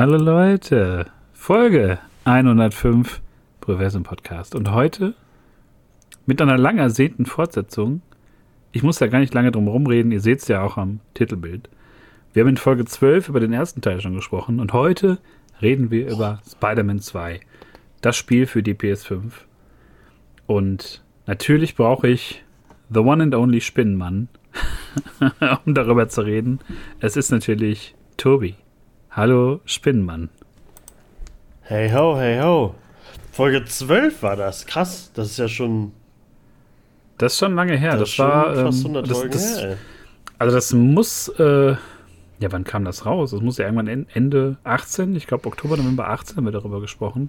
Hallo Leute, Folge 105 Proversum Podcast. Und heute mit einer lang ersehnten Fortsetzung. Ich muss ja gar nicht lange drum rumreden, ihr seht es ja auch am Titelbild. Wir haben in Folge 12 über den ersten Teil schon gesprochen und heute reden wir über Spider-Man 2. Das Spiel für die PS5. Und natürlich brauche ich The One and Only Spinnenmann, um darüber zu reden. Es ist natürlich Tobi. Hallo Spinnenmann. Hey ho, hey ho. Folge 12 war das. Krass, das ist ja schon. Das ist schon lange her. Das, das war. fast ähm, 100 das, Folgen das, her. ey. Also das muss, äh, ja, wann kam das raus? Das muss ja irgendwann en- Ende 18, ich glaube Oktober, November 18 haben wir darüber gesprochen.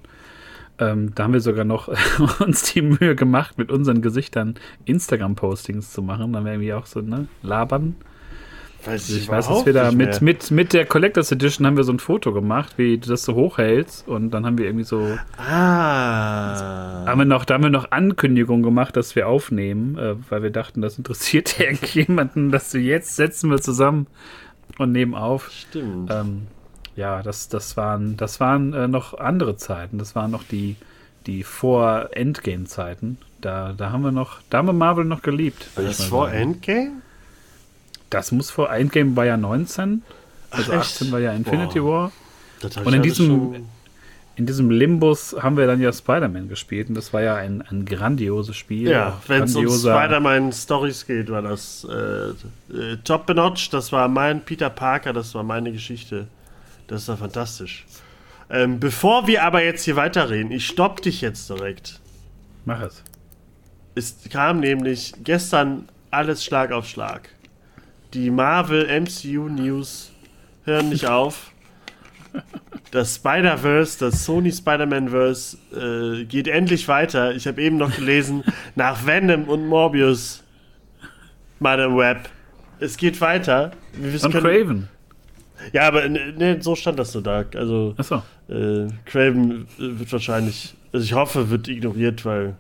Ähm, da haben wir sogar noch uns die Mühe gemacht, mit unseren Gesichtern Instagram-Postings zu machen. Dann werden wir auch so, ne, labern. Weiß Also ich weiß, dass wir da mit, mit, mit der Collectors Edition haben wir so ein Foto gemacht, wie du das so hochhältst. Und dann haben wir irgendwie so, Ah. haben wir noch, da haben wir noch Ankündigungen gemacht, dass wir aufnehmen, äh, weil wir dachten, das interessiert irgendjemanden, dass wir jetzt setzen wir zusammen und nehmen auf. Stimmt. Ähm, ja, das, das waren, das waren äh, noch andere Zeiten. Das waren noch die, die Vor-Endgame-Zeiten. Da, da haben wir noch, da haben wir Marvel noch geliebt. War das ich vor. Endgame? Das muss vor Endgame war ja 19. Also Ach, echt? 18 war ja Infinity Boah. War. Und in diesem- In diesem Limbus haben wir dann ja Spider-Man gespielt und das war ja ein, ein grandioses Spiel. Ja, wenn es um Spider-Man-Stories geht, war das äh, äh, Top Notch. Das war mein Peter Parker, das war meine Geschichte. Das war fantastisch. Ähm, bevor wir aber jetzt hier weiterreden, ich stopp dich jetzt direkt. Mach es. Es kam nämlich gestern alles Schlag auf Schlag. Die Marvel MCU News hören nicht auf. Das Spider-Verse, das Sony Spider-Man-Verse äh, geht endlich weiter. Ich habe eben noch gelesen, nach Venom und Morbius, Madame Web. Es geht weiter. Wir Und können- Craven. Ja, aber ne, ne, so stand das so da. Also Achso. äh, Craven äh, wird wahrscheinlich, also ich hoffe, wird ignoriert, weil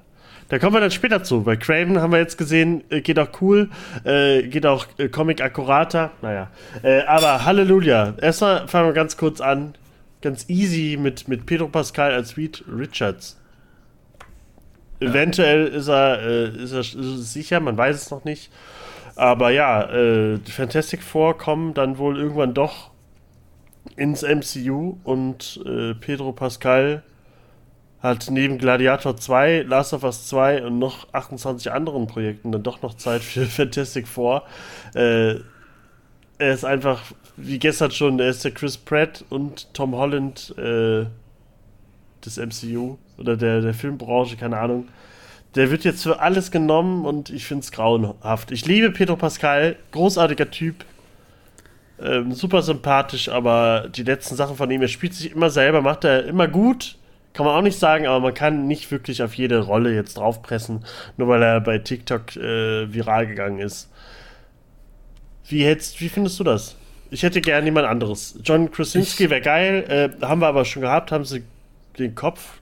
da kommen wir dann später zu. Bei Craven haben wir jetzt gesehen, äh, geht auch cool, äh, geht auch äh, Comic akkurater, naja. Äh, aber Halleluja. Erstmal fangen wir ganz kurz an, ganz easy mit, mit Pedro Pascal als Reed Richards. Eventuell ist er, ist er sicher, man weiß es noch nicht. Aber ja, Fantastic Four kommen dann wohl irgendwann doch ins MCU und Pedro Pascal hat neben Gladiator 2, Last of Us 2 und noch 28 anderen Projekten dann doch noch Zeit für Fantastic Four. Äh, er ist einfach, wie gestern schon, er ist der Chris Pratt und Tom Holland äh, des MCU oder der, der Filmbranche, keine Ahnung. Der wird jetzt für alles genommen und ich finde es grauenhaft. Ich liebe Pedro Pascal, großartiger Typ, ähm, super sympathisch, aber die letzten Sachen von ihm, er spielt sich immer selber, macht er immer gut, kann man auch nicht sagen, aber man kann nicht wirklich auf jede Rolle jetzt draufpressen, nur weil er bei TikTok äh, viral gegangen ist. Wie, hättest, wie findest du das? Ich hätte gern jemand anderes. John Krasinski wäre geil, äh, haben wir aber schon gehabt, haben sie den Kopf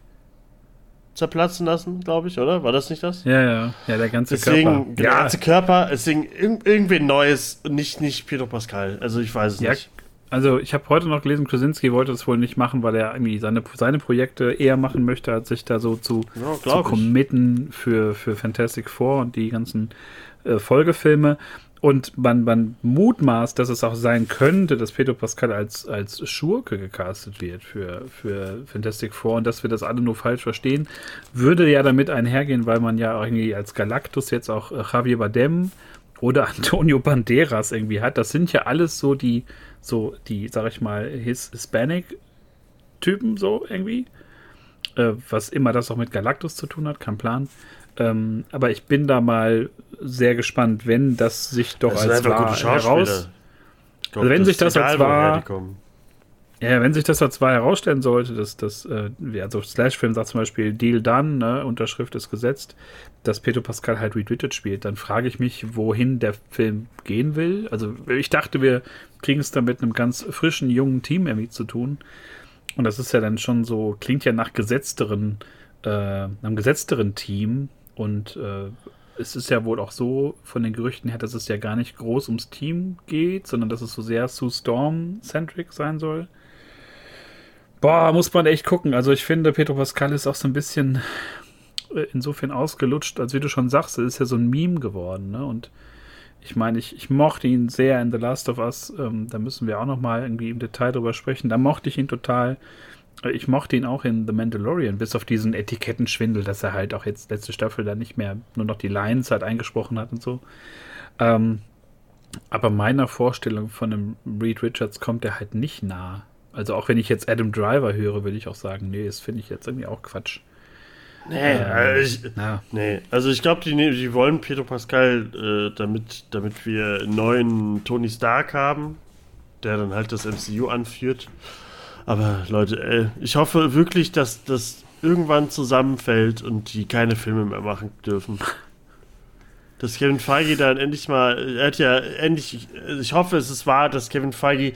zerplatzen lassen, glaube ich, oder? War das nicht das? Ja, ja. Ja, der ganze Deswegen, Körper. der ganze Körper, deswegen irg irgendwie Neues und nicht, nicht Pedro Pascal. Also ich weiß es Ja, nicht. Also ich habe heute noch gelesen, Krasinski wollte das wohl nicht machen, weil er irgendwie seine, seine Projekte eher machen möchte, als sich da so zu, Ja, zu committen für, für Fantastic Four und die ganzen äh, Folgefilme. Und man, man mutmaßt, dass es auch sein könnte, dass Pedro Pascal als, als Schurke gecastet wird für, für Fantastic Four und dass wir das alle nur falsch verstehen, würde ja damit einhergehen, weil man ja irgendwie als Galactus jetzt auch äh, Javier Bardem oder Antonio Banderas irgendwie hat. Das sind ja alles so die, so die, sag ich mal, His Hispanic-Typen so irgendwie. Äh, was immer das auch mit Galactus zu tun hat, kein Plan. Ähm, aber ich bin da mal sehr gespannt, wenn das sich doch Das als wahr heraus, glaub, Also wenn sich das als egal, woher wahr-. Ja, wenn sich das als wahr herausstellen sollte, dass das, äh, also Slashfilm sagt zum Beispiel Deal done, ne, Unterschrift ist gesetzt, dass Pedro Pascal halt Richards spielt, dann frage ich mich, wohin der Film gehen will. Also ich dachte, wir kriegen es da mit einem ganz frischen, jungen Team irgendwie zu tun. Und das ist ja dann schon so, klingt ja nach gesetzteren, äh, einem gesetzteren Team. Und äh, es ist ja wohl auch so von den Gerüchten her, dass es ja gar nicht groß ums Team geht, sondern dass es so sehr Sue Storm-centric sein soll. Boah, muss man echt gucken. Also ich finde, Pedro Pascal ist auch so ein bisschen äh, insofern ausgelutscht, als wie du schon sagst, er ist ja so ein Meme geworden, ne? Und ich meine, ich, ich mochte ihn sehr in The Last of Us. Ähm, da müssen wir auch noch mal irgendwie im Detail drüber sprechen. Da mochte ich ihn total. Äh, ich mochte ihn auch in The Mandalorian, bis auf diesen Etikettenschwindel, dass er halt auch jetzt letzte Staffel dann nicht mehr nur noch die Lines halt eingesprochen hat und so. Ähm, aber meiner Vorstellung von einem Reed Richards kommt er halt nicht nah. Also auch wenn ich jetzt Adam Driver höre, würde ich auch sagen, nee, das finde ich jetzt irgendwie auch Quatsch. Nee, äh, also ich, nee. also ich glaube, die, die wollen Pedro Pascal, äh, damit, damit wir einen neuen Tony Stark haben, der dann halt das MCU anführt. Aber Leute, ey, ich hoffe wirklich, dass das irgendwann zusammenfällt und die keine Filme mehr machen dürfen. Dass Kevin Feige dann endlich mal, er hat ja endlich, ich hoffe, es ist wahr, dass Kevin Feige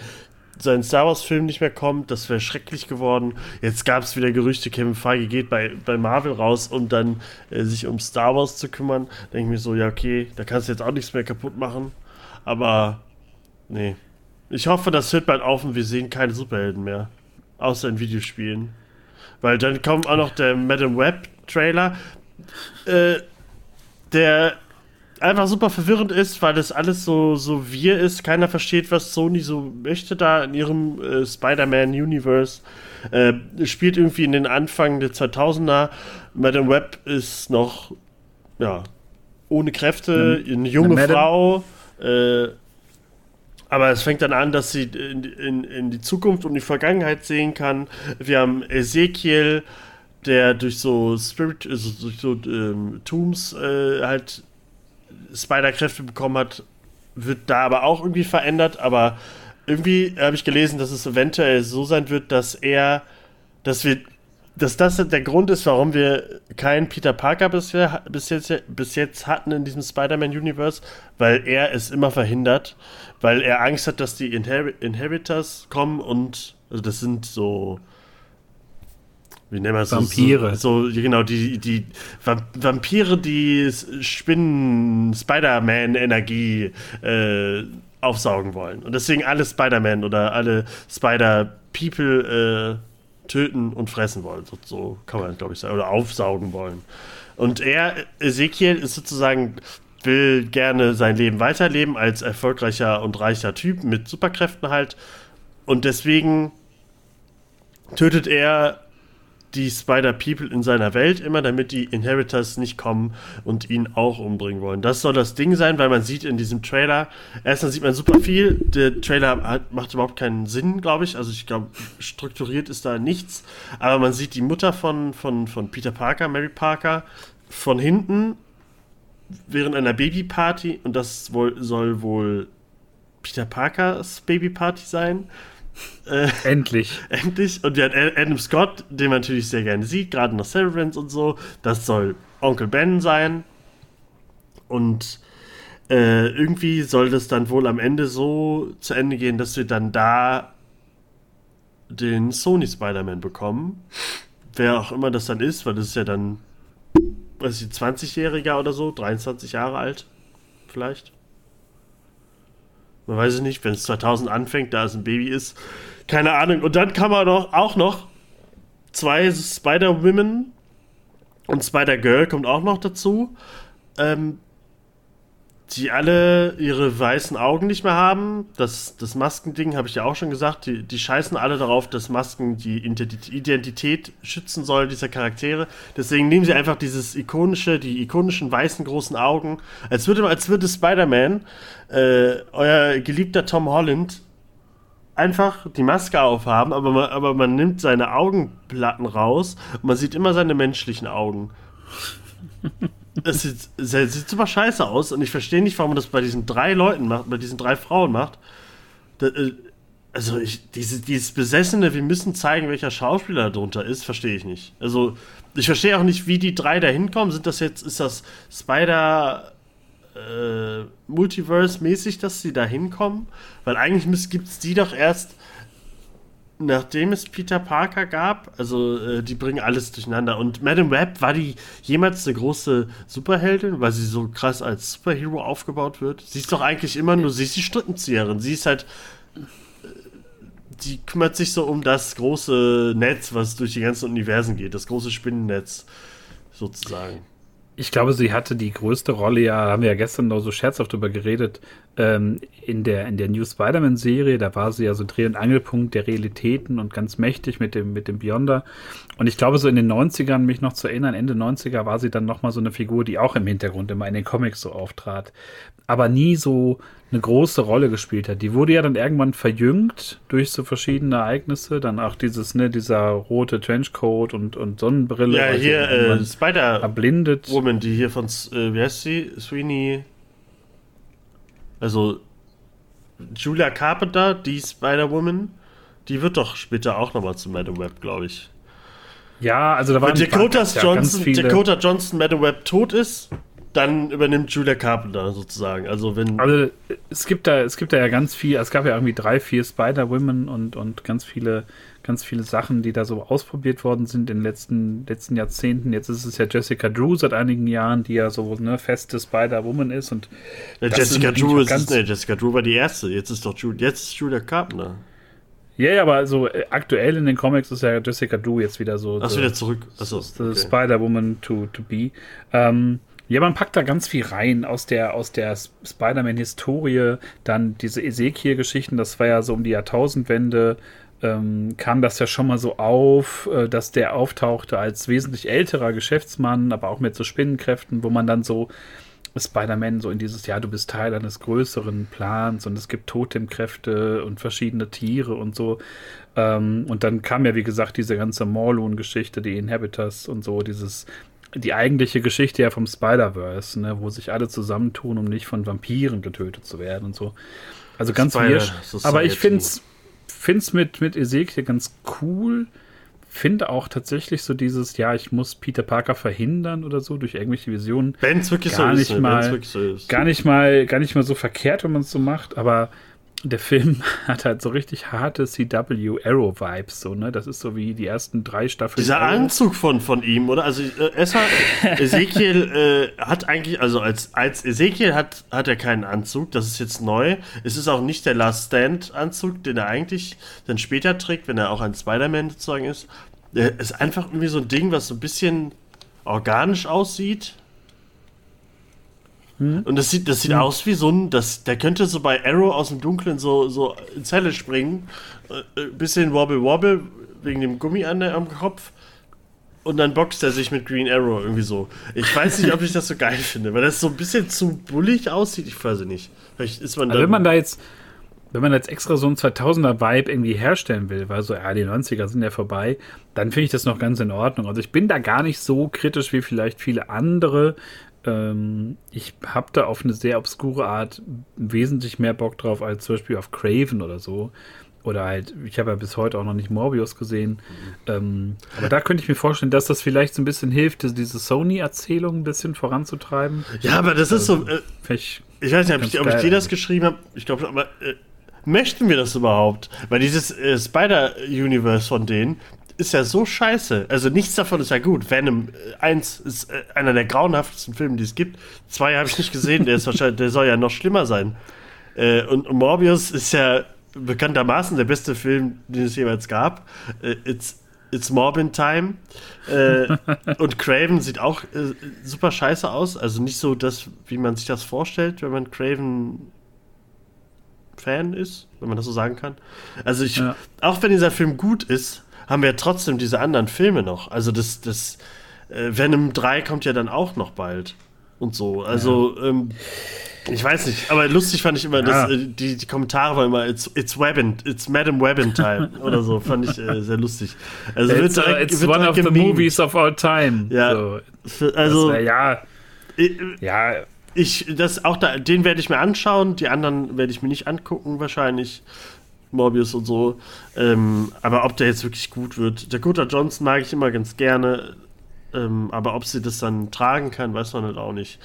sein Star Wars-Film nicht mehr kommt, das wäre schrecklich geworden. Jetzt gab es wieder Gerüchte, Kevin Feige geht bei, bei Marvel raus, um dann äh, sich um Star Wars zu kümmern. Denke ich mir so, ja, okay, da kannst du jetzt auch nichts mehr kaputt machen. Aber, nee. Ich hoffe, das hört bald auf und wir sehen keine Superhelden mehr. Außer in Videospielen. Weil dann kommt auch noch der Madame Web-Trailer. Äh, der einfach super verwirrend ist, weil das alles so, so wir ist. Keiner versteht, was Sony so möchte da in ihrem äh, Spider-Man-Universe. Äh, spielt irgendwie in den Anfang der 2000er. Madame Web ist noch, ja, ohne Kräfte, eine junge eine Frau. Äh, aber es fängt dann an, dass sie in, in, in die Zukunft und die Vergangenheit sehen kann. Wir haben Ezekiel, der durch so Spirit, also durch so ähm, Tombs äh, halt Spider-Kräfte bekommen hat, wird da aber auch irgendwie verändert. Aber irgendwie habe ich gelesen, dass es eventuell so sein wird, dass er, dass wir, dass das der Grund ist, warum wir keinen Peter Parker bisher, bis, jetzt, bis jetzt hatten in diesem Spider-Man-Universe, weil er es immer verhindert, weil er Angst hat, dass die Inher Inheritors kommen und, also das sind so wie nennen wir es? Vampire. So, so, genau, die, die Vampire, die Spinnen, Spider-Man-Energie äh, aufsaugen wollen. Und deswegen alle Spider-Man oder alle Spider-People äh, töten und fressen wollen. So, so kann man, glaube ich, sagen. Oder aufsaugen wollen. Und er, Ezekiel, ist sozusagen will gerne sein Leben weiterleben als erfolgreicher und reicher Typ mit Superkräften halt. Und deswegen tötet er die Spider-People in seiner Welt immer, damit die Inheritors nicht kommen und ihn auch umbringen wollen. Das soll das Ding sein, weil man sieht in diesem Trailer, erstmal sieht man super viel, der Trailer hat, macht überhaupt keinen Sinn, glaube ich, also ich glaube, strukturiert ist da nichts, aber man sieht die Mutter von, von, von Peter Parker, Mary Parker, von hinten während einer Babyparty. Und das soll wohl Peter Parkers Babyparty sein äh, endlich. endlich. Und ja, Adam Scott, den man natürlich sehr gerne sieht, gerade nach Severance und so. Das soll Onkel Ben sein. Und äh, irgendwie soll das dann wohl am Ende so zu Ende gehen, dass wir dann da den Sony Spider-Man bekommen. Wer auch immer das dann ist, weil das ist ja dann, weiß ich, 20-Jähriger oder so, 23 Jahre alt, vielleicht. Man weiß es nicht, wenn es 2000 anfängt, da es ein Baby ist. Keine Ahnung. Und dann kann man doch auch noch zwei Spider-Women und Spider-Girl kommt auch noch dazu. Ähm, die alle ihre weißen Augen nicht mehr haben. Das, das Maskending habe ich ja auch schon gesagt. Die, die scheißen alle darauf, dass Masken die Identität schützen sollen, dieser Charaktere. Deswegen nehmen sie einfach dieses ikonische, die ikonischen weißen großen Augen, als würde, als würde Spider-Man, äh, euer geliebter Tom Holland, einfach die Maske aufhaben, aber man, aber man nimmt seine Augenplatten raus und man sieht immer seine menschlichen Augen. Es sieht, sieht super scheiße aus und ich verstehe nicht, warum man das bei diesen drei Leuten macht, bei diesen drei Frauen macht. Da, äh, also ich, diese, dieses Besessene, wir müssen zeigen, welcher Schauspieler darunter ist, verstehe ich nicht. Also ich verstehe auch nicht, wie die drei da hinkommen. Sind das jetzt, ist das Spider äh, Multiverse-mäßig, dass sie da hinkommen? Weil eigentlich gibt es die doch erst nachdem es Peter Parker gab, also äh, die bringen alles durcheinander. Und Madame Web, war die jemals eine große Superheldin, weil sie so krass als Superhero aufgebaut wird? Sie ist doch eigentlich immer nur, sie ist die Strippenzieherin. Sie ist halt. Äh, die kümmert sich so um das große Netz, was durch die ganzen Universen geht, das große Spinnennetz sozusagen. Ich glaube, sie hatte die größte Rolle, ja, haben wir ja gestern noch so scherzhaft drüber geredet, ähm, in, der, in der New Spider-Man-Serie. Da war sie ja so Dreh- und Angelpunkt der Realitäten und ganz mächtig mit dem, mit dem Beyonder. Und ich glaube, so in den 90ern, mich noch zu erinnern, Ende 90er war sie dann nochmal so eine Figur, die auch im Hintergrund immer in den Comics so auftrat. Aber nie so eine große Rolle gespielt hat. Die wurde ja dann irgendwann verjüngt durch so verschiedene Ereignisse. Dann auch dieses, ne, dieser rote Trenchcoat und, und Sonnenbrille. Ja, hier äh, Spider erblindet. Woman, die hier von, äh, wie heißt sie? Sweeney. Also Julia Carpenter, die Spider-Woman, die wird doch später auch nochmal zu Madam Web, glaube ich. Ja, also da war Dakota Johnson, Dakota Johnson Madam Web tot ist, dann übernimmt Julia Carpenter sozusagen. Also wenn. Also es gibt da, es gibt da ja ganz viel, es gab ja irgendwie drei, vier Spider-Women und, und ganz viele, ganz viele Sachen, die da so ausprobiert worden sind in den letzten, letzten Jahrzehnten. Jetzt ist es ja Jessica Drew seit einigen Jahren, die ja so eine feste Spider-Woman ist und ja, Jessica Drew ist, ganz, nee, Jessica Drew war die erste. Jetzt ist doch Julia, jetzt ist Julia Carpenter. Ja, ja, aber so äh, aktuell in den Comics ist ja Jessica Drew jetzt wieder so. Ach, wieder zurück. Achso. Okay. Spider-Woman to, to be. Ähm, ja, man packt da ganz viel rein aus der, aus der Spider-Man-Historie. Dann diese Ezekiel-Geschichten, das war ja so um die Jahrtausendwende, ähm, kam das ja schon mal so auf, äh, dass der auftauchte als wesentlich älterer Geschäftsmann, aber auch mit so Spinnenkräften, wo man dann so Spider-Man so in dieses Jahr, du bist Teil eines größeren Plans und es gibt Totemkräfte und verschiedene Tiere und so. Ähm, und dann kam ja, wie gesagt, diese ganze Morlun-Geschichte, die Inhabitors und so, dieses die eigentliche Geschichte ja vom Spider-Verse, ne, wo sich alle zusammentun, um nicht von Vampiren getötet zu werden und so. Also ganz Spider Aber ich finde es mit, mit Ezekiel ganz cool. Finde auch tatsächlich so dieses, ja, ich muss Peter Parker verhindern oder so durch irgendwelche Visionen. Wenn es wirklich gar so nicht ist, ne? mal, so ist. Gar nicht mal, gar nicht mal so verkehrt, wenn man es so macht, aber der Film hat halt so richtig harte CW Arrow Vibes, so, ne? Das ist so wie die ersten drei Staffeln. Dieser Arrow. Anzug von, von ihm, oder? Also äh, es hat, Ezekiel äh, hat eigentlich, also als, als Ezekiel hat, hat er keinen Anzug, das ist jetzt neu. Es ist auch nicht der Last Stand Anzug, den er eigentlich dann später trägt, wenn er auch ein Spider-Man sozusagen ist. Er ist einfach irgendwie so ein Ding, was so ein bisschen organisch aussieht hm? Und das sieht, das sieht hm. aus wie so ein, das, der könnte so bei Arrow aus dem Dunkeln so, so in Zelle springen. Äh, äh bisschen Wobble Wobble wegen dem Gummi an der, am Kopf. Und dann boxt er sich mit Green Arrow irgendwie so. Ich weiß nicht, ob ich das so geil finde, weil das so ein bisschen zu bullig aussieht. Ich weiß nicht. Vielleicht ist man also wenn man da jetzt, wenn man jetzt extra so ein 2000er Vibe irgendwie herstellen will, weil so, ja, die 90er sind ja vorbei, dann finde ich das noch ganz in Ordnung. Also ich bin da gar nicht so kritisch wie vielleicht viele andere, ähm, ich habe da auf eine sehr obskure Art wesentlich mehr Bock drauf als zum Beispiel auf Craven oder so. Oder halt, ich habe ja bis heute auch noch nicht Morbius gesehen. Mhm. Ähm, aber da könnte ich mir vorstellen, dass das vielleicht so ein bisschen hilft, diese Sony-Erzählung ein bisschen voranzutreiben. Ja, aber das ist so. Äh, ich weiß nicht, ob ich, ob ich dir das geschrieben habe. Ich glaube, aber äh, möchten wir das überhaupt? Weil dieses äh, Spider-Universe von denen, ist ja so scheiße. Also nichts davon ist ja gut. Venom 1 äh, ist äh, einer der grauenhaftesten Filme, die es gibt. 2 habe ich nicht gesehen, der ist wahrscheinlich, der soll ja noch schlimmer sein. Äh, und Morbius ist ja bekanntermaßen der beste Film, den es jemals gab. It's, It's Morbin Time. und Craven sieht auch super scheiße aus. Also nicht so das, wie man sich das vorstellt, wenn man Craven Fan ist, wenn man das so sagen kann. Also ich, ja. auch wenn dieser Film gut ist, haben wir ja trotzdem diese anderen Filme noch. Also das, das äh, Venom 3 kommt ja dann auch noch bald. Und so. Also, ja. ähm, ich weiß nicht, aber lustig fand ich immer, ja. dass, äh, die, die Kommentare waren immer, it's, it's Webbin, it's Madam Webbin Time oder so, fand ich äh, sehr lustig. Also it's, wird direkt, uh, it's one of the movies of all time. Ja, so. also, wär, ja, ich, ja, ich, das auch da, den werde ich mir anschauen, die anderen werde ich mir nicht angucken wahrscheinlich. Morbius und so. Ähm, aber ob der jetzt wirklich gut wird. Dakota Johnson mag ich immer ganz gerne. Ähm, aber ob sie das dann tragen kann, weiß man halt auch nicht.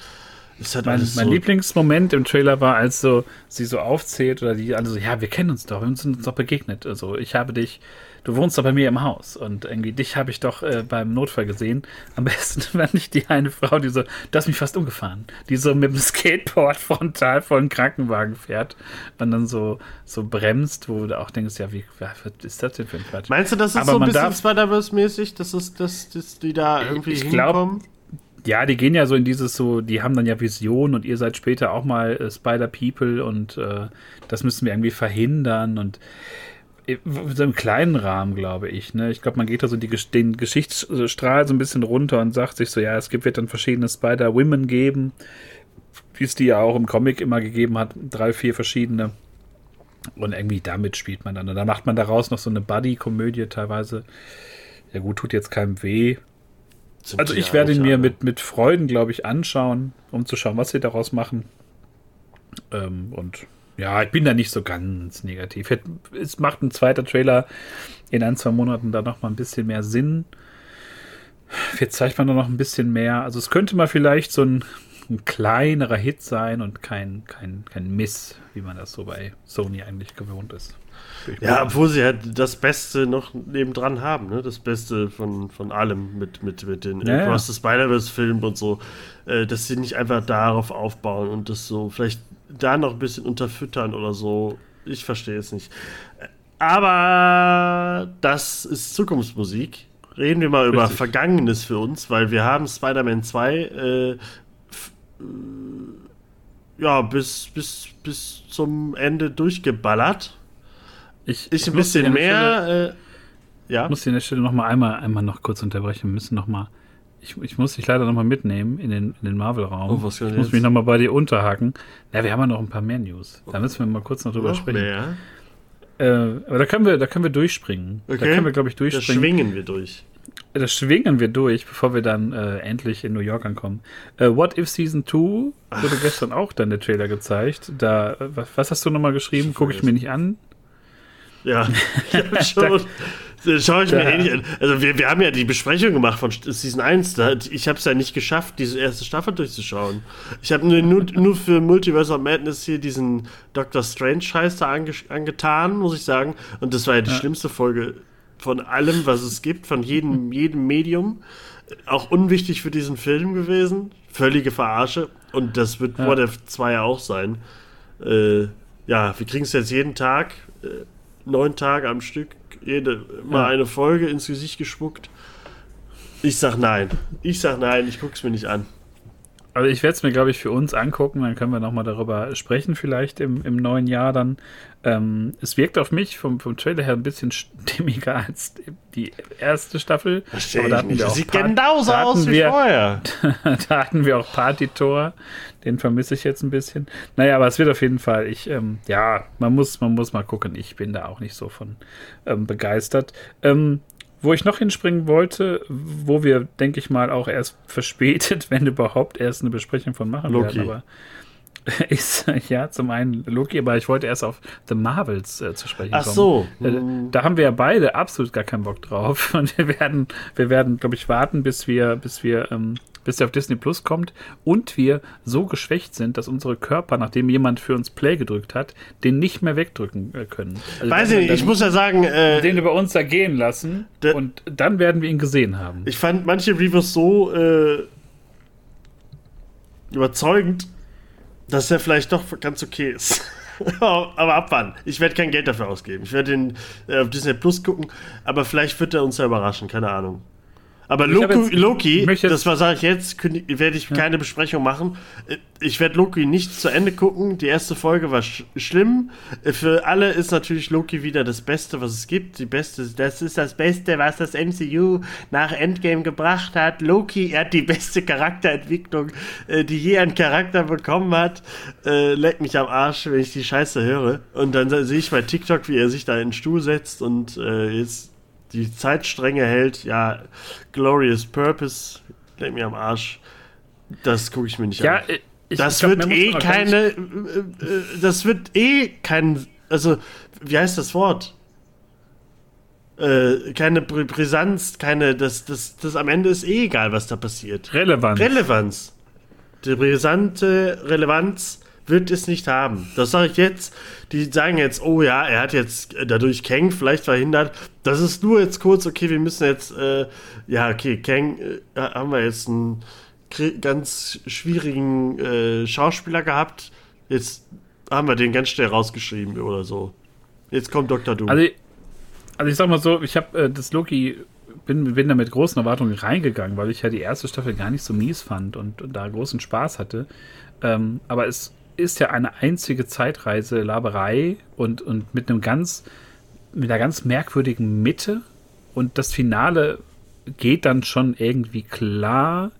Halt mein, mein so Lieblingsmoment im Trailer war, als so, sie so aufzählt oder die alle so, ja, wir kennen uns doch, wir sind uns doch begegnet. Also ich habe dich du wohnst doch bei mir im Haus und irgendwie dich habe ich doch äh, beim Notfall gesehen. Am besten fand ich die eine Frau, die so, du hast mich fast umgefahren, die so mit dem Skateboard frontal vor den Krankenwagen fährt und dann so, so bremst, wo du auch denkst, ja, wie was ist das denn für ein Quatsch? Meinst du, das ist Aber so ein bisschen Spider-Verse-mäßig, dass, es, dass, die da irgendwie Ich glaub, hinkommen? Ja, die gehen ja so in dieses so, die haben dann ja Visionen und ihr seid später auch mal äh, Spider-People und äh, das müssen wir irgendwie verhindern und so im kleinen Rahmen, glaube ich. Ne? Ich glaube, man geht da so die, den Geschichtsstrahl so ein bisschen runter und sagt sich so, ja, es gibt, wird dann verschiedene Spider-Women geben, wie es die ja auch im Comic immer gegeben hat, drei, vier verschiedene. Und irgendwie damit spielt man dann. Und dann macht man daraus noch so eine Buddy-Komödie teilweise. Ja gut, tut jetzt keinem weh. Sind Also ich werde ihn mir mit, mit Freuden, glaube ich, anschauen, um zu schauen, was sie daraus machen. Ähm, und ja, ich bin da nicht so ganz negativ. Es macht ein zweiter Trailer in ein, zwei Monaten da noch mal ein bisschen mehr Sinn. Jetzt zeigt man da noch ein bisschen mehr. Also es könnte mal vielleicht so ein, ein kleinerer Hit sein und kein, kein, kein Miss, wie man das so bei Sony eigentlich gewohnt ist. Ja, obwohl sie halt das Beste noch nebendran haben, ne? Das Beste von, von allem mit, mit, mit den Ja, ja. The Spider-Verse-Filmen und so, äh, dass sie nicht einfach darauf aufbauen und das so vielleicht da noch ein bisschen unterfüttern oder so. Ich verstehe es nicht. Aber das ist Zukunftsmusik. Reden wir mal über Richtig. Vergangenes für uns, weil wir haben Spider-Man 2 äh, ja, bis, bis, bis zum Ende durchgeballert. ich, Ist ein muss bisschen der Stelle- mehr. Äh, ja. Ich muss hier an der Stelle noch mal einmal, einmal noch kurz unterbrechen. Wir müssen noch mal, ich, ich muss dich leider noch mal mitnehmen in den, in den Marvel-Raum. Oh, was ich muss jetzt? mich noch mal bei dir unterhaken. Ja, wir haben ja noch ein paar mehr News. Da müssen wir mal kurz noch drüber Noch sprechen. mehr. Äh, aber da können wir, da können wir durchspringen. Da Okay. können wir, glaube ich, durchspringen. schwingen wir durch. Das schwingen wir durch, bevor wir dann äh, endlich in New York ankommen. Äh, What If Season 2 wurde gestern auch dann der Trailer gezeigt. Da, äh, was, was hast du nochmal geschrieben? Gucke ich mir nicht an. Ja, ich hab schon. Das schaue ich mir Da- eh nicht an. Also, wir, wir haben ja die Besprechung gemacht von Season 1. Da, ich habe es ja nicht geschafft, diese erste Staffel durchzuschauen. Ich habe nur, nur, nur für Multiverse of Madness hier diesen Doctor Strange-Scheiß da ange, angetan, muss ich sagen. Und das war ja die schlimmste Folge von allem, was es gibt, von jedem, jedem Medium. Auch unwichtig für diesen Film gewesen. Völlige Verarsche. Und das wird Ja. What If 2 ja auch sein. Äh, ja, wir kriegen es jetzt jeden Tag, äh, neun Tage am Stück, jede, mal Ja. eine Folge ins Gesicht gespuckt. Ich sag nein. Ich sag nein, ich guck's mir nicht an. Also ich werde es mir, glaube ich, für uns angucken, dann können wir nochmal darüber sprechen, vielleicht im, im neuen Jahr dann. Ähm, es wirkt auf mich vom, vom Trailer her ein bisschen stimmiger als die erste Staffel. Verstehe Aber da hatten wir Das auch sieht Part- genauso aus wie wir- vorher. da hatten wir auch Party-Tor. Den vermisse ich jetzt ein bisschen. Naja, aber es wird auf jeden Fall, ich, ähm, ja, man muss, man muss mal gucken. Ich bin da auch nicht so von ähm, begeistert. Wo ich noch hinspringen wollte, wo wir, denke ich mal, auch erst verspätet, wenn überhaupt, erst eine Besprechung von machen Loki. werden. Aber ist, ja, zum einen Loki, aber ich wollte erst auf The Marvels äh, zu sprechen Ach kommen. so. Äh. Da haben wir ja beide absolut gar keinen Bock drauf. Und wir werden, wir werden, glaube ich, warten, bis wir, bis wir, ähm, bis der auf Disney Plus kommt und wir so geschwächt sind, dass unsere Körper, nachdem jemand für uns Play gedrückt hat, den nicht mehr wegdrücken äh, können. Also Weiß ich nicht, ich muss ja sagen, äh, den über uns da gehen lassen und dann werden wir ihn gesehen haben. ich fand manche Reviews so äh, überzeugend, dass er vielleicht doch ganz okay ist. aber ab wann? Ich werde kein Geld dafür ausgeben. Ich werde den äh, auf Disney Plus gucken, aber vielleicht wird er uns ja überraschen, keine Ahnung. Aber Loki, jetzt- Loki das war, sage ich jetzt, werde ich keine Besprechung machen. Ich werde Loki nicht zu Ende gucken. Die erste Folge war sch schlimm. Für alle ist natürlich Loki wieder das Beste, was es gibt. Die beste, das ist das Beste, was das MCU nach Endgame gebracht hat. Loki, er hat die beste Charakterentwicklung, äh, die je ein Charakter bekommen hat. Äh, leck mich am Arsch, wenn ich die Scheiße höre. Und dann sehe ich bei TikTok, wie er sich da in den Stuhl setzt und äh, jetzt die Zeitstränge hält. Ja, Glorious Purpose, leck mich am Arsch. Das gucke ich mir nicht ja, an. äh, ich, Das ich glaub, wird eh keine. Äh, äh, das wird eh kein. Also, wie heißt das Wort? Äh, keine Br Brisanz, keine. Das, das, das am Ende ist eh egal, was da passiert. relevant. Relevanz. Die brisante Relevanz wird es nicht haben. Das sage ich jetzt. Die sagen jetzt, oh ja, er hat jetzt dadurch Kang vielleicht verhindert. Das ist nur jetzt kurz, okay, wir müssen jetzt, äh, ja, okay, Kang äh, haben wir jetzt einen ganz schwierigen äh, Schauspieler gehabt. Jetzt haben wir den ganz schnell rausgeschrieben oder so. Jetzt kommt Dr. Doom. Also, also ich sag mal so, ich habe äh, das Loki bin, bin da mit großen Erwartungen reingegangen, weil ich ja die erste Staffel gar nicht so mies fand und, und da großen Spaß hatte. Ähm, aber es ist ja eine einzige Zeitreise, Laberei und, und mit einem ganz, mit einer ganz merkwürdigen Mitte. Und das Finale geht dann schon irgendwie klar,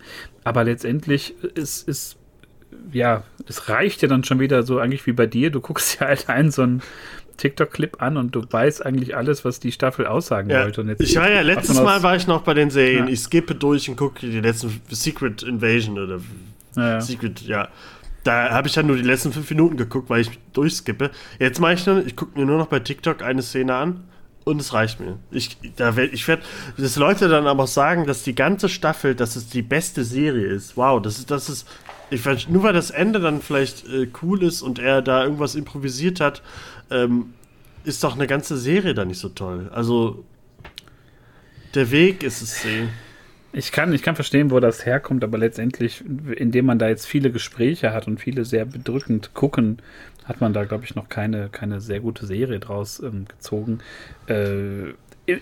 aber letztendlich ist, ist ja, es reicht ja dann schon wieder so eigentlich wie bei dir. Du guckst ja halt ein so ein TikTok-Clip an und du weißt eigentlich alles, was die Staffel aussagen ja. wollte. ich war ja letztes Mal war ich noch bei den Serien. Ja. Ich skippe durch und gucke die letzten Secret Invasion oder ja, Secret, ja. Da habe ich ja nur die letzten fünf Minuten geguckt, weil ich durchskippe. Jetzt mache ich nur, ich gucke mir nur noch bei TikTok eine Szene an und es reicht mir. Ich, da ich werde, dass Leute dann aber sagen, dass die ganze Staffel, dass es die beste Serie ist. Wow, das ist, das ist, ich weiß, nur weil das Ende dann vielleicht äh, cool ist und er da irgendwas improvisiert hat, ähm, ist doch eine ganze Serie da nicht so toll. Also der Weg ist es. Eh. Ich kann, ich kann verstehen, wo das herkommt, aber letztendlich, indem man da jetzt viele Gespräche hat und viele sehr bedrückend gucken, hat man da, glaube ich, noch keine, keine sehr gute Serie draus ähm, gezogen. Äh,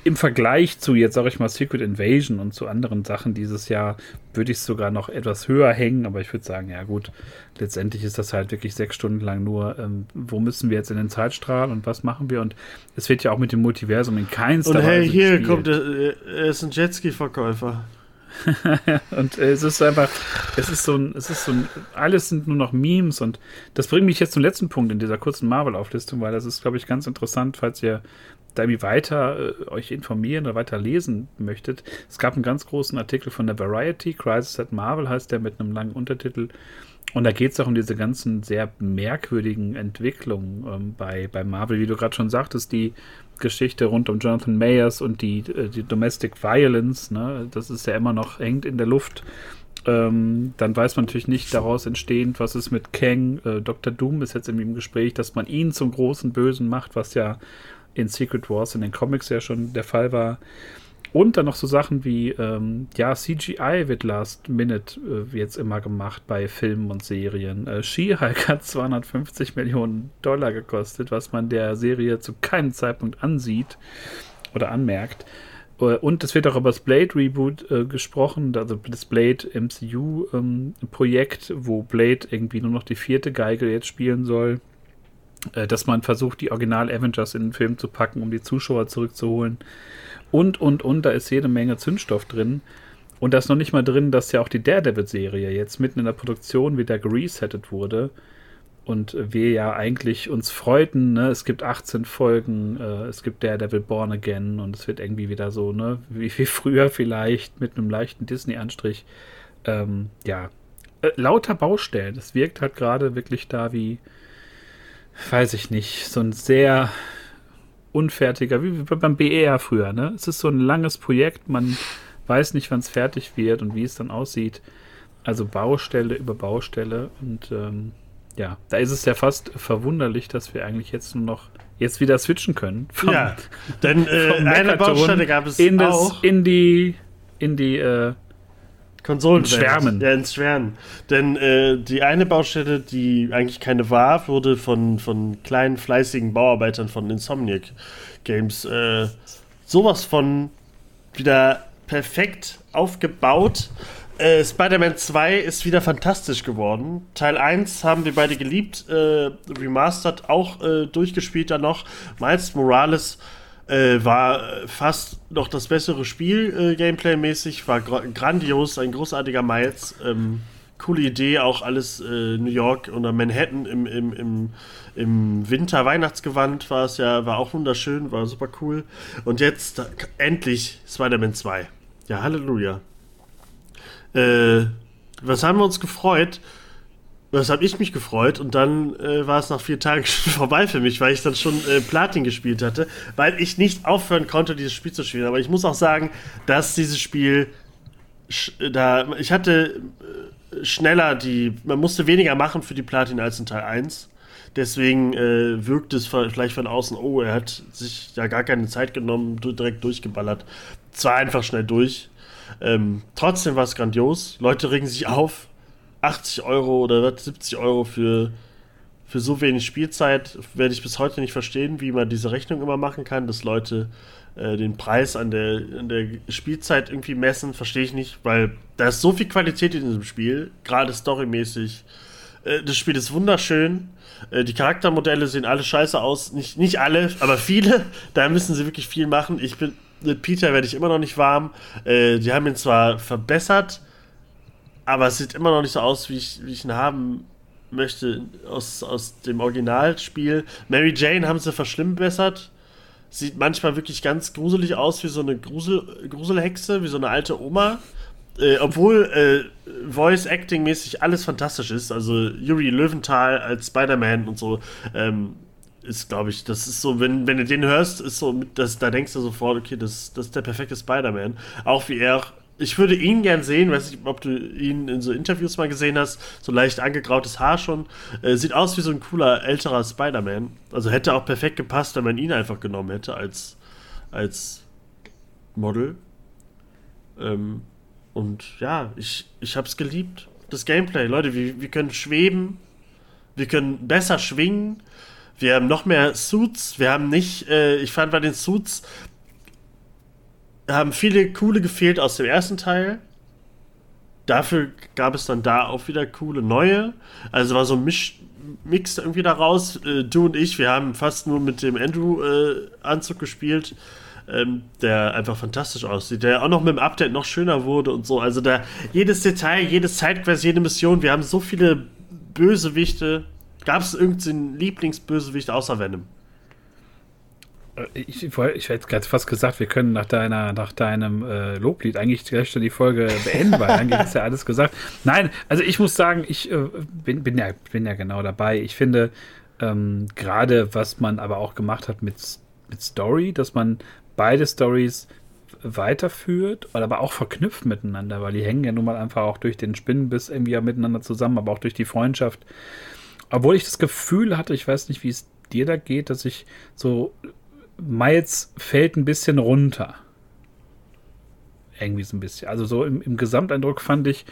im Vergleich zu jetzt, sage ich mal, Secret Invasion und zu anderen Sachen dieses Jahr würde ich es sogar noch etwas höher hängen, aber ich würde sagen, ja gut, letztendlich ist das halt wirklich sechs Stunden lang nur, ähm, wo müssen wir jetzt in den Zeitstrahl und was machen wir und es wird ja auch mit dem Multiversum in keinster Weise Und hey, hier gespielt. kommt, äh, er ist ein Jetski-Verkäufer. und äh, es ist einfach, es ist so ein, es ist so ein, alles sind nur noch Memes und das bringt mich jetzt zum letzten Punkt in dieser kurzen Marvel-Auflistung, weil das ist, glaube ich, ganz interessant, falls ihr da irgendwie weiter äh, euch informieren oder weiter lesen möchtet. Es gab einen ganz großen Artikel von der Variety, Crisis at Marvel heißt der mit einem langen Untertitel. Und da geht es auch um diese ganzen sehr merkwürdigen Entwicklungen ähm, bei, bei Marvel, wie du gerade schon sagtest, die Geschichte rund um Jonathan Mayers und die, äh, die Domestic Violence, ne, das ist ja immer noch, hängt in der Luft. Ähm, dann weiß man natürlich nicht daraus entstehend, was ist mit Kang. Äh, Dr. Doom ist jetzt im Gespräch, dass man ihn zum großen Bösen macht, was ja in Secret Wars in den Comics ja schon der Fall war. Und dann noch so Sachen wie, ähm, ja, CGI wird Last Minute äh, jetzt immer gemacht bei Filmen und Serien. Äh, She-Hulk hat 250 Millionen Dollar gekostet, was man der Serie zu keinem Zeitpunkt ansieht oder anmerkt. Äh, und es wird auch über das Blade Reboot äh, gesprochen, also das Blade MCU ähm, Projekt, wo Blade irgendwie nur noch die vierte Geige jetzt spielen soll. Äh, dass man versucht, die Original Avengers in den Film zu packen, um die Zuschauer zurückzuholen. Und, und, und, da ist jede Menge Zündstoff drin. Und da ist noch nicht mal drin, dass ja auch die Daredevil-Serie jetzt mitten in der Produktion wieder geresettet wurde. Und wir ja eigentlich uns freuten, ne? es gibt 18 Folgen, äh, es gibt Daredevil Born Again und es wird irgendwie wieder so, ne, wie, wie früher vielleicht, mit einem leichten Disney-Anstrich. Ähm, ja, äh, lauter Baustellen. Das wirkt halt gerade wirklich da wie, weiß ich nicht, so ein sehr unfertiger, wie beim BER früher, ne? Es ist so ein langes Projekt, man weiß nicht, wann es fertig wird und wie es dann aussieht. Also Baustelle über Baustelle und ähm, ja, da ist es ja fast verwunderlich, dass wir eigentlich jetzt nur noch jetzt wieder switchen können. Vom, ja, denn äh, eine Baustelle gab es in auch. Das, in die in die äh, Konsolen Schwärmen. Ja, ins Schwärmen. Denn äh, die eine Baustelle, die eigentlich keine war, wurde von, von kleinen, fleißigen Bauarbeitern von Insomniac Games äh, sowas von wieder perfekt aufgebaut. Äh, Spider-Man 2 ist wieder fantastisch geworden. Teil 1 haben wir beide geliebt, äh, remastered, auch äh, durchgespielt dann noch. Miles Morales äh, war fast noch das bessere Spiel, äh, Gameplay-mäßig, war grandios, ein großartiger Miles. Ähm, coole Idee, auch alles äh, New York oder Manhattan im, im, im, im Winter Weihnachtsgewand war es ja, war auch wunderschön, war super cool. Und jetzt endlich Spider-Man 2. Ja, Halleluja. Äh, was haben wir uns gefreut? Das habe ich mich gefreut und dann äh, war es nach vier Tagen vorbei für mich, weil ich dann schon äh, Platin gespielt hatte, weil ich nicht aufhören konnte, dieses Spiel zu spielen. Aber ich muss auch sagen, dass dieses Spiel da ich hatte schneller die, man musste weniger machen für die Platin als in Teil 1. Deswegen äh, wirkt es vielleicht von außen, oh, er hat sich da gar keine Zeit genommen, direkt durchgeballert. Zwar einfach schnell durch. Ähm, trotzdem war es grandios. Leute regen sich auf. 80 Euro oder 70 Euro für, für so wenig Spielzeit werde ich bis heute nicht verstehen, wie man diese Rechnung immer machen kann, dass Leute äh, den Preis an der, an der Spielzeit irgendwie messen. Verstehe ich nicht, weil da ist so viel Qualität in diesem Spiel, gerade storymäßig. Äh, das Spiel ist wunderschön. Äh, die Charaktermodelle sehen alle scheiße aus. Nicht, nicht alle, aber viele. Da müssen sie wirklich viel machen. Ich bin mit Peter werde ich immer noch nicht warm. Äh, die haben ihn zwar verbessert, aber es sieht immer noch nicht so aus, wie ich, wie ich ihn haben möchte aus, aus dem Originalspiel. Mary Jane haben sie verschlimmbessert. Sieht manchmal wirklich ganz gruselig aus, wie so eine Grusel, Gruselhexe, wie so eine alte Oma. Äh, obwohl äh, Voice-Acting-mäßig alles fantastisch ist. Also Yuri Löwenthal als Spider-Man und so. Ähm, ist, glaube ich, das ist so, wenn, wenn du den hörst, ist so, das, da denkst du sofort, okay, das, das ist der perfekte Spider-Man. Auch wie er, ich würde ihn gern sehen, weiß nicht, ob du ihn in so Interviews mal gesehen hast, so leicht angegrautes Haar schon. Äh, sieht aus wie so ein cooler, älterer Spider-Man. Also hätte auch perfekt gepasst, wenn man ihn einfach genommen hätte als, als Model. Ähm, und ja, ich, ich hab's geliebt. Das Gameplay, Leute, wir, wir können schweben, wir können besser schwingen, wir haben noch mehr Suits. Wir haben nicht, äh, ich fand bei den Suits haben viele coole gefehlt aus dem ersten Teil. Dafür gab es dann da auch wieder coole neue. Also war so ein Misch, Mix irgendwie daraus. Äh, du und ich, wir haben fast nur mit dem Andrew-Anzug äh, gespielt, ähm, der einfach fantastisch aussieht, der auch noch mit dem Update noch schöner wurde und so. Also da jedes Detail, jedes Sidequest, jede Mission, wir haben so viele Bösewichte Gab es irgendeinen Lieblingsbösewicht außer Venom? Äh, ich, ich, ich hätte gerade fast gesagt, wir können nach deiner, nach deinem äh, Loblied eigentlich gleich schon die Folge beenden, weil eigentlich ist ja alles gesagt. Nein, also ich muss sagen, ich äh, bin, bin, ja, bin ja genau dabei. Ich finde ähm, gerade, was man aber auch gemacht hat mit, mit Story, dass man beide Stories weiterführt, aber auch verknüpft miteinander, weil die hängen ja nun mal einfach auch durch den Spinnenbiss irgendwie ja miteinander zusammen, aber auch durch die Freundschaft. Obwohl ich das Gefühl hatte, ich weiß nicht, wie es dir da geht, dass ich so, Miles fällt ein bisschen runter. Irgendwie so ein bisschen. Also so im, im Gesamteindruck fand ich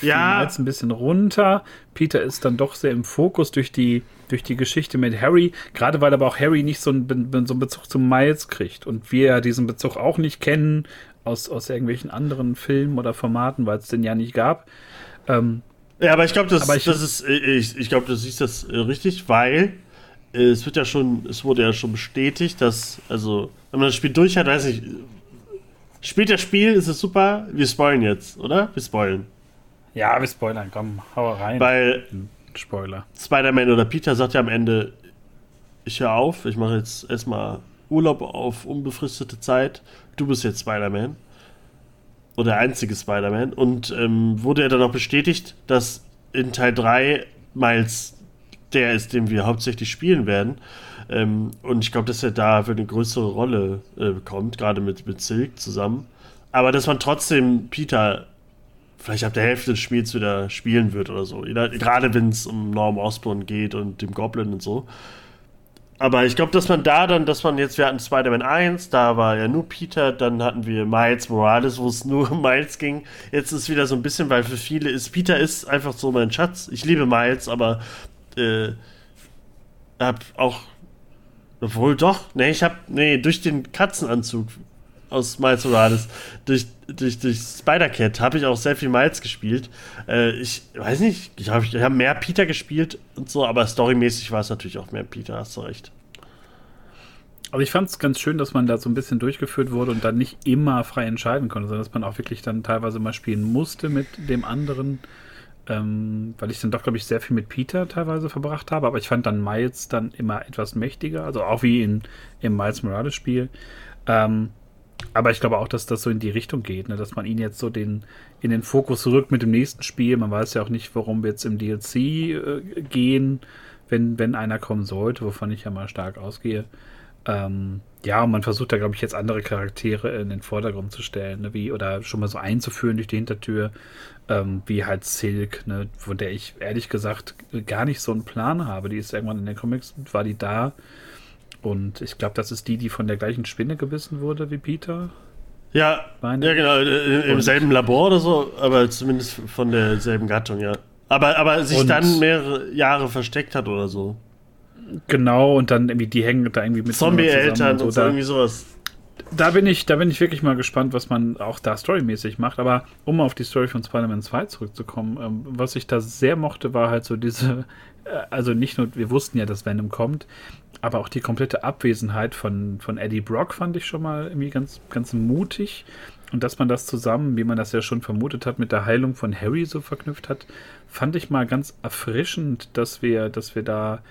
ja. Miles ein bisschen runter. Peter ist dann doch sehr im Fokus durch die, durch die Geschichte mit Harry. Gerade weil aber auch Harry nicht so einen, so einen Bezug zu Miles kriegt. Und wir ja diesen Bezug auch nicht kennen aus, aus irgendwelchen anderen Filmen oder Formaten, weil es den ja nicht gab. Ähm, ja, aber ich glaube, das, das ist, ich, ich glaube, das äh, richtig, weil es wird ja schon, es wurde ja schon bestätigt, dass, also, wenn man das Spiel durch hat, weiß ich, spielt das Spiel, ist es super, wir spoilen jetzt, oder? Wir spoilen. Ja, wir spoilern, komm, hau rein. Weil Spoiler. Spider-Man oder Peter sagt ja am Ende, ich höre auf, ich mache jetzt erstmal Urlaub auf unbefristete Zeit, du bist jetzt Spider-Man oder der einzige Spider-Man. Und ähm, wurde er dann auch bestätigt, dass in Teil 3 Miles der ist, den wir hauptsächlich spielen werden. Ähm, und ich glaube, dass er da für eine größere Rolle äh, bekommt, gerade mit, mit Silk zusammen. Aber dass man trotzdem Peter vielleicht ab der Hälfte des Spiels wieder spielen wird oder so. Gerade wenn es um Norm Osborn geht und dem Goblin und so. Aber ich glaube, dass man da dann, dass man jetzt, wir hatten Spider-Man 1, da war ja nur Peter, dann hatten wir Miles Morales, wo es nur um Miles ging. Jetzt ist wieder so ein bisschen, weil für viele ist, Peter ist einfach so mein Schatz. Ich liebe Miles, aber äh, hab auch, obwohl doch, nee, ich hab, nee, durch den Katzenanzug aus Miles Morales, durch, durch, durch Spider-Cat habe ich auch sehr viel Miles gespielt. Äh, ich weiß nicht, ich habe ich hab mehr Peter gespielt und so, aber storymäßig war es natürlich auch mehr Peter, hast du recht. Aber ich fand es ganz schön, dass man da so ein bisschen durchgeführt wurde und dann nicht immer frei entscheiden konnte, sondern dass man auch wirklich dann teilweise mal spielen musste mit dem anderen. Ähm, weil ich dann doch, glaube ich, sehr viel mit Peter teilweise verbracht habe. Aber ich fand dann Miles dann immer etwas mächtiger, also auch wie in, im Miles Morales-Spiel. Ähm, aber ich glaube auch, dass das so in die Richtung geht, ne? dass man ihn jetzt so den, in den Fokus rückt mit dem nächsten Spiel. Man weiß ja auch nicht, warum wir jetzt im DLC äh, gehen, wenn, wenn einer kommen sollte, wovon ich ja mal stark ausgehe. Ähm, ja, und man versucht da, glaube ich, jetzt andere Charaktere in den Vordergrund zu stellen, ne, wie, oder schon mal so einzuführen durch die Hintertür, ähm, wie halt Silk, ne, von der ich ehrlich gesagt gar nicht so einen Plan habe. Die ist irgendwann in den Comics, war die da. Und ich glaube, das ist die, die von der gleichen Spinne gebissen wurde wie Peter. Ja, Meine ja genau, äh, im Und- selben Labor oder so, aber zumindest von derselben Gattung, ja. Aber, aber sich Und- dann mehrere Jahre versteckt hat oder so. Genau, und dann irgendwie, die hängen da irgendwie mit Zombie-Eltern zusammen und so, irgendwie sowas. Da bin ich, da bin ich wirklich mal gespannt, was man auch da storymäßig macht. Aber um auf die Story von Spider-Man 2 zurückzukommen, ähm, was ich da sehr mochte, war halt so diese, äh, also nicht nur, wir wussten ja, dass Venom kommt, aber auch die komplette Abwesenheit von, von Eddie Brock fand ich schon mal irgendwie ganz, ganz mutig. Und dass man das zusammen, wie man das ja schon vermutet hat, mit der Heilung von Harry so verknüpft hat, fand ich mal ganz erfrischend, dass wir, dass wir da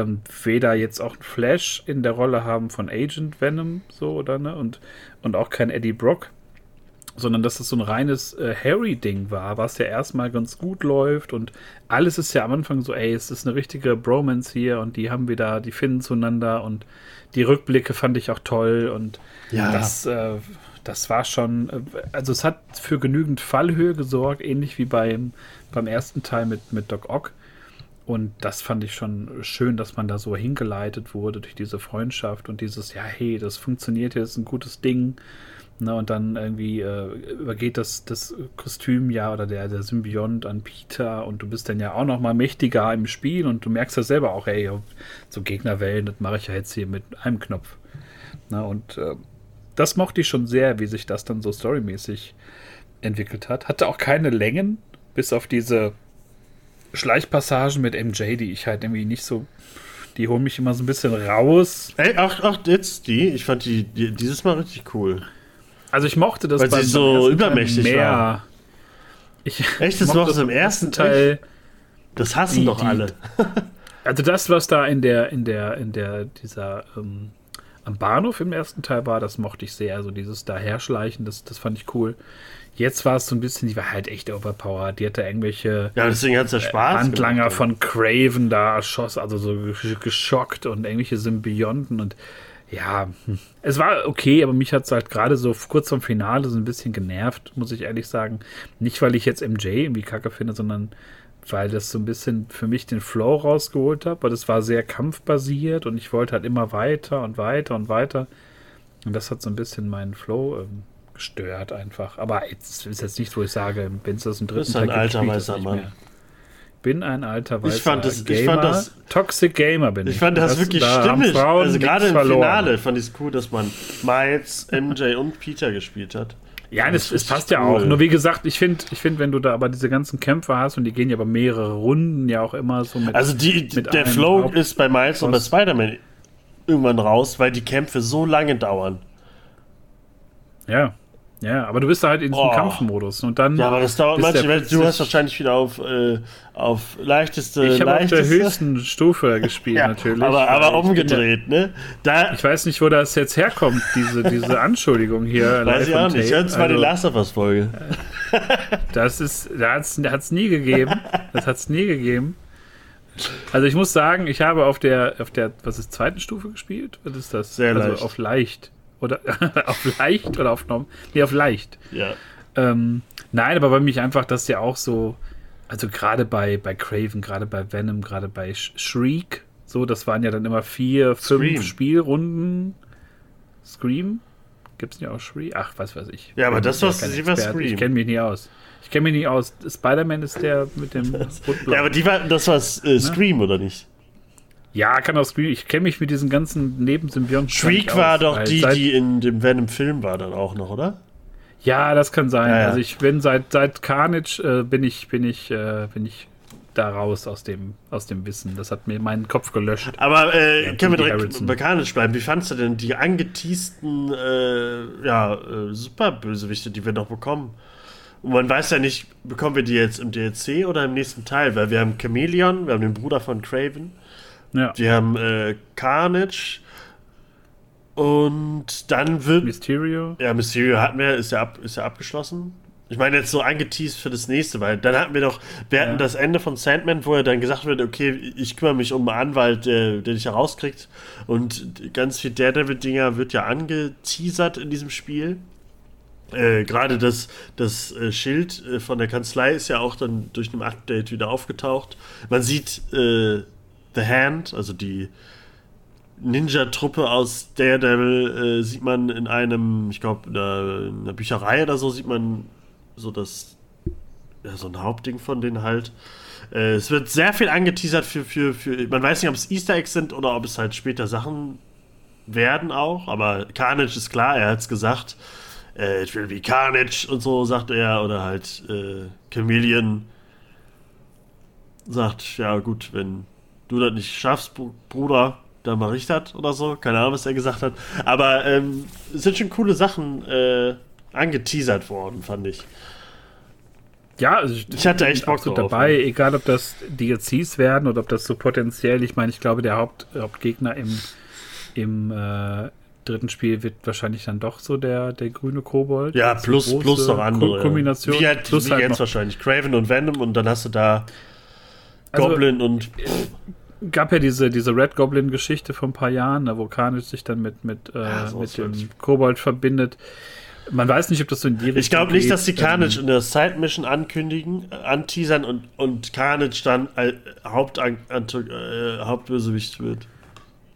ähm, weder jetzt auch Flash in der Rolle haben von Agent Venom, so oder ne, und, und auch kein Eddie Brock, sondern dass es so ein reines äh, Harry-Ding war, was ja erstmal ganz gut läuft und alles ist ja am Anfang so, ey, es ist eine richtige Bromance hier und die haben wieder, die finden zueinander und die Rückblicke fand ich auch toll und Ja. das, äh, das war schon, äh, also es hat für genügend Fallhöhe gesorgt, ähnlich wie beim, beim ersten Teil mit, mit Doc Ock. Und das fand ich schon schön, dass man da so hingeleitet wurde durch diese Freundschaft und dieses, ja, hey, das funktioniert hier, das ist ein gutes Ding. Ne, und dann irgendwie äh, übergeht das, das Kostüm ja oder der, der Symbiont an Peter und du bist dann ja auch noch mal mächtiger im Spiel und du merkst ja selber auch, ey, so Gegnerwellen, das mache ich ja jetzt hier mit einem Knopf. Na, und äh, das mochte ich schon sehr, wie sich das dann so storymäßig entwickelt hat. Hatte auch keine Längen, bis auf diese Schleichpassagen mit MJ, die ich halt irgendwie nicht so. Die holen mich immer so ein bisschen raus. Ey, ach, ach, jetzt die. Ich fand die, die dieses Mal richtig cool. Also ich mochte das Weil sie so übermächtig mehr. war. Ich Echt, das mochtest du im ersten Teil. Das hassen Die- doch die- alle. Also das, was da in der, in der, in der, dieser, ähm, am Bahnhof im ersten Teil war, das mochte ich sehr. Also dieses daherschleichen, das, das fand ich cool. Jetzt war es so ein bisschen, die war halt echt overpowered. Die hatte irgendwelche Ja, deswegen hat es ja Spaß. Handlanger gemacht. von Craven da erschoss, also so gesch- geschockt und irgendwelche Symbionten und ja, hm. es war okay, aber mich hat es halt gerade so kurz vorm Finale so ein bisschen genervt, muss ich ehrlich sagen. Nicht, weil ich jetzt MJ irgendwie kacke finde, sondern weil das so ein bisschen für mich den Flow rausgeholt hat, weil das war sehr kampfbasiert und ich wollte halt immer weiter und weiter und weiter. Und das hat so ein bisschen meinen Flow ähm, gestört einfach. Aber jetzt ist jetzt nicht, wo ich sage, wenn es das im dritten Teil gibt, alter, ich das weißer Mann. Bin ein alter weißer Ich fand das- ich Gamer. fand das- Toxic Gamer bin ich. Ich fand das, Und wirklich da stimmig. Also gerade im nichts verloren. Finale fand ich es cool, dass man Miles, MJ und Peter gespielt hat. Ja, Das das, es passt richtig ja auch. cool. Nur wie gesagt, ich finde, ich find, wenn du da aber diese ganzen Kämpfe hast und die gehen ja über mehrere Runden ja auch immer so mit. Also die, mit der Flow Haupt- ist bei Miles und bei. Spider-Man irgendwann raus, weil die Kämpfe so lange dauern. ja. Ja, aber du bist da halt in diesem Oh. Kampfmodus und dann. Ja, aber das dauert manchmal. Du hast wahrscheinlich wieder auf, äh, auf leichteste, Ich habe auf der höchsten Stufe gespielt, ja, natürlich. Aber, aber ich bin umgedreht, ne? Da ich weiß nicht, wo das jetzt herkommt, diese, diese Anschuldigung hier. weiß ich auch nicht. tape. Das war die Also, Last of Us-Folge. Das ist, da hat es nie gegeben. Das hat es nie gegeben. Also ich muss sagen, ich habe auf der, auf der, was ist, zweiten Stufe gespielt? Was ist das? Sehr also leicht. auf leicht. Oder auf leicht oder auf norm? Nee, auf leicht. Ja. Ähm, nein, aber bei mich einfach, das ja auch so, also gerade bei, bei Craven, gerade bei Venom, gerade bei Sh Shriek, so, das waren ja dann immer vier, fünf Scream. Spielrunden. Scream? Gibt es nicht auch Shriek? Ach, was weiß ich. Ja, aber Bin das ja war- Experte. Scream. Ich kenne mich nie aus. Ich kenne mich nicht aus. Spider-Man ist der mit dem Rotblau. Ja, aber die war, das war Ne? äh, Scream, oder nicht? Ja, kann auch Scream. Ich kenne mich mit diesen ganzen Nebensymbionten Shriek war aus, doch die, die in dem Venom-Film war dann auch noch, oder? Ja, das kann sein. Ja, ja. Also ich bin seit seit Carnage äh, bin ich bin ich äh, bin ich da raus aus dem aus dem Wissen. Das hat mir meinen Kopf gelöscht. Aber äh, Ja, können wir direkt Harrelson. mechanisch bleiben. Wie fandst du denn die angeteasten äh, ja, äh, Superbösewichte, die wir noch bekommen? Und man weiß ja nicht, bekommen wir die jetzt im DLC oder im nächsten Teil? Weil wir haben Chameleon, wir haben den Bruder von Craven, Ja. wir haben äh, Carnage und dann wird. Mysterio. Ja, Mysterio hatten wir, ist ja, ab, ist ja abgeschlossen. Ich meine jetzt so angeteased für das nächste, weil dann hatten wir doch, wir Ja. hatten das Ende von Sandman, wo er dann gesagt wird, okay, ich kümmere mich um einen Anwalt, der, der dich herauskriegt. Und ganz viel Daredevil-Dinger wird ja angeteasert in diesem Spiel. Äh, Gerade das, das äh, Schild äh, von der Kanzlei ist ja auch dann durch ein Update wieder aufgetaucht. Man sieht äh, The Hand, also die Ninja-Truppe aus Daredevil, äh, sieht man in einem, ich glaube, in, einer- in einer Bücherei oder so, sieht man so das, ja, so ein Hauptding von denen halt. Äh, es wird sehr viel angeteasert für, für, für, man weiß nicht, ob es Easter Eggs sind oder ob es halt später Sachen werden auch, aber Carnage ist klar, er hat es gesagt. Äh, it will be Carnage und so, sagt er, oder halt äh, Chameleon sagt, ja gut, wenn du das nicht schaffst, Br- Bruder, dann mach ich das oder so. Keine Ahnung, was er gesagt hat. Aber ähm, es sind schon coole Sachen äh, angeteasert worden, fand ich. Ja, also Ich hatte echt Bock drauf, dabei, ja. egal ob das DLCs werden oder ob das so potenziell, ich meine, ich glaube, der Haupt, Hauptgegner im, im äh, dritten Spiel wird wahrscheinlich dann doch so der, der grüne Kobold. Ja, plus, plus noch andere. Ko- Kombination. Wie, halt, plus wie halt jetzt noch, wahrscheinlich. Craven und Venom und dann hast du da Also- Goblin und. Gab ja diese, diese Red Goblin-Geschichte vor ein paar Jahren, da wo Carnage sich dann mit, mit, äh, Ja, mit dem. Kobold verbindet. Man weiß nicht, ob das so in die Richtung Ich glaube nicht, geht. dass die Carnage Ähm, in der Side-Mission ankündigen, äh, anteasern und, und Carnage dann äh, äh, Hauptbösewicht wird.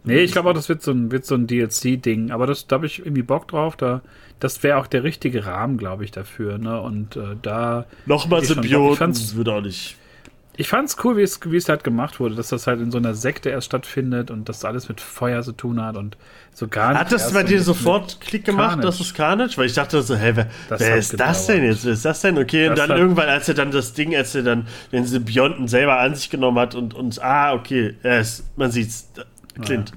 Nee, ich glaube auch, das wird so ein, wird so ein DLC-Ding. Aber das, da habe ich irgendwie Bock drauf. Da, das wäre auch der richtige Rahmen, glaube ich, dafür. Ne? Und äh, da. Nochmal Symbioten würde auch nicht. Ich fand's cool, wie es, wie es halt gemacht wurde, dass das halt in so einer Sekte erst stattfindet und das alles mit Feuer zu tun hat und so gar nicht. Hat das bei dir sofort Klick gemacht, Carnage. dass es Carnage? Weil ich dachte so, hä, wer, Das wer ist das gedauert. denn jetzt? Wer ist das denn? Okay, und Das dann hat- irgendwann, als er dann das Ding, als er dann den Symbionten selber an sich genommen hat und, und ah, okay, er ist, man sieht's. Clint.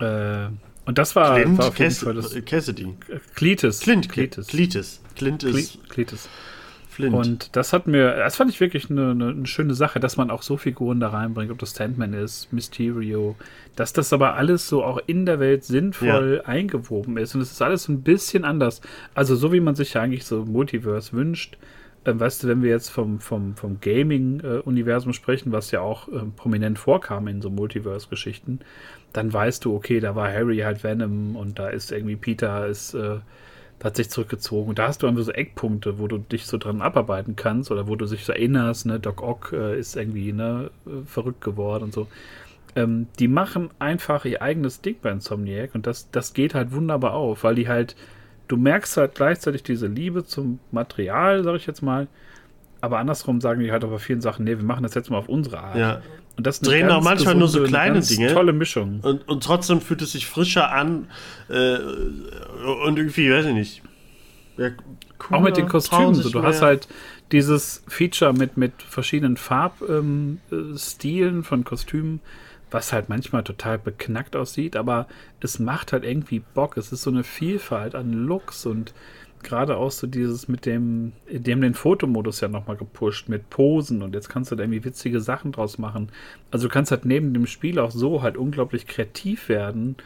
Äh, und das war, Clint war Cass das. Cassidy. Cletus. Clint, Cletus. Cletus. Clint ist Cle- Cletus. Flint. Und das hat mir, das fand ich wirklich eine, eine, schöne Sache, dass man auch so Figuren da reinbringt, ob das Sandman ist, Mysterio, dass das aber alles so auch in der Welt sinnvoll eingewoben ist. Und es ist alles ein bisschen anders. Also so wie man sich ja eigentlich so Multiverse wünscht. Ähm, weißt du, wenn wir jetzt vom, vom, vom Gaming-Universum sprechen, was ja auch ähm, prominent vorkam in so Multiverse-Geschichten, dann weißt du, okay, da war Harry halt Venom und da ist irgendwie Peter ist äh, hat sich zurückgezogen. Und da hast du einfach so Eckpunkte, wo du dich so dran abarbeiten kannst oder wo du dich so erinnerst, ne, Doc Ock äh, ist irgendwie ne, äh, verrückt geworden und so. Ähm, die machen einfach ihr eigenes Ding bei Insomniac und das, das geht halt wunderbar auf, weil die halt, du merkst halt gleichzeitig diese Liebe zum Material, sag ich jetzt mal, aber andersrum sagen die halt auch bei vielen Sachen, nee, wir machen das jetzt mal auf unsere Art. ja. Und das Drehen auch manchmal nur so gesunde, eine kleine Dinge. Tolle Mischung. Und, und trotzdem fühlt es sich frischer an äh, und irgendwie, weiß ich nicht. Ja, Auch mit den Kostümen. So, du mehr. hast halt dieses Feature mit, mit verschiedenen Farbstilen ähm, äh, von Kostümen, was halt manchmal total beknackt aussieht, aber es macht halt irgendwie Bock. Es ist so eine Vielfalt an Looks und gerade auch so dieses mit dem, die haben den Fotomodus ja nochmal gepusht mit Posen und jetzt kannst du da irgendwie witzige Sachen draus machen. Also du kannst halt neben dem Spiel auch so halt unglaublich kreativ werden,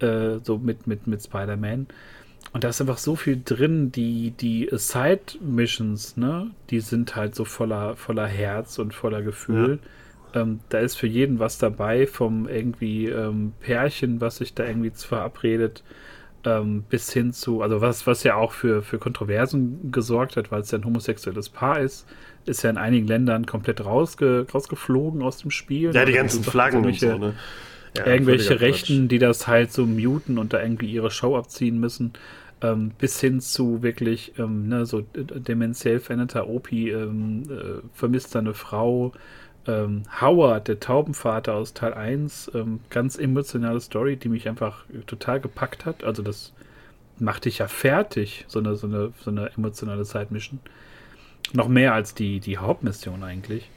äh, so mit, mit, mit Spider-Man. Und da ist einfach so viel drin, die, die Side-Missions, ne, die sind halt so voller, voller Herz und voller Gefühl. Ähm, da ist für jeden was dabei, vom irgendwie ähm, Pärchen, was sich da irgendwie verabredet, ähm, bis hin zu, also was, was ja auch für, für Kontroversen gesorgt hat, weil es ja ein homosexuelles Paar ist, ist ja in einigen Ländern komplett rausge, rausgeflogen aus dem Spiel. Ja, die Oder ganzen Flaggen und irgendwelche- so, ne? Ja, irgendwelche Rechten, die das halt so muten und da irgendwie ihre Show abziehen müssen, ähm, bis hin zu wirklich ähm, ne, so dementiell veränderter Opi, ähm, äh, vermisst seine Frau, ähm, Howard, der Taubenvater aus Teil 1, ähm, ganz emotionale Story, die mich einfach total gepackt hat. Also das macht dich ja fertig, so eine, so eine, so eine emotionale Side-Mission. Noch mehr als die, die Hauptmission eigentlich.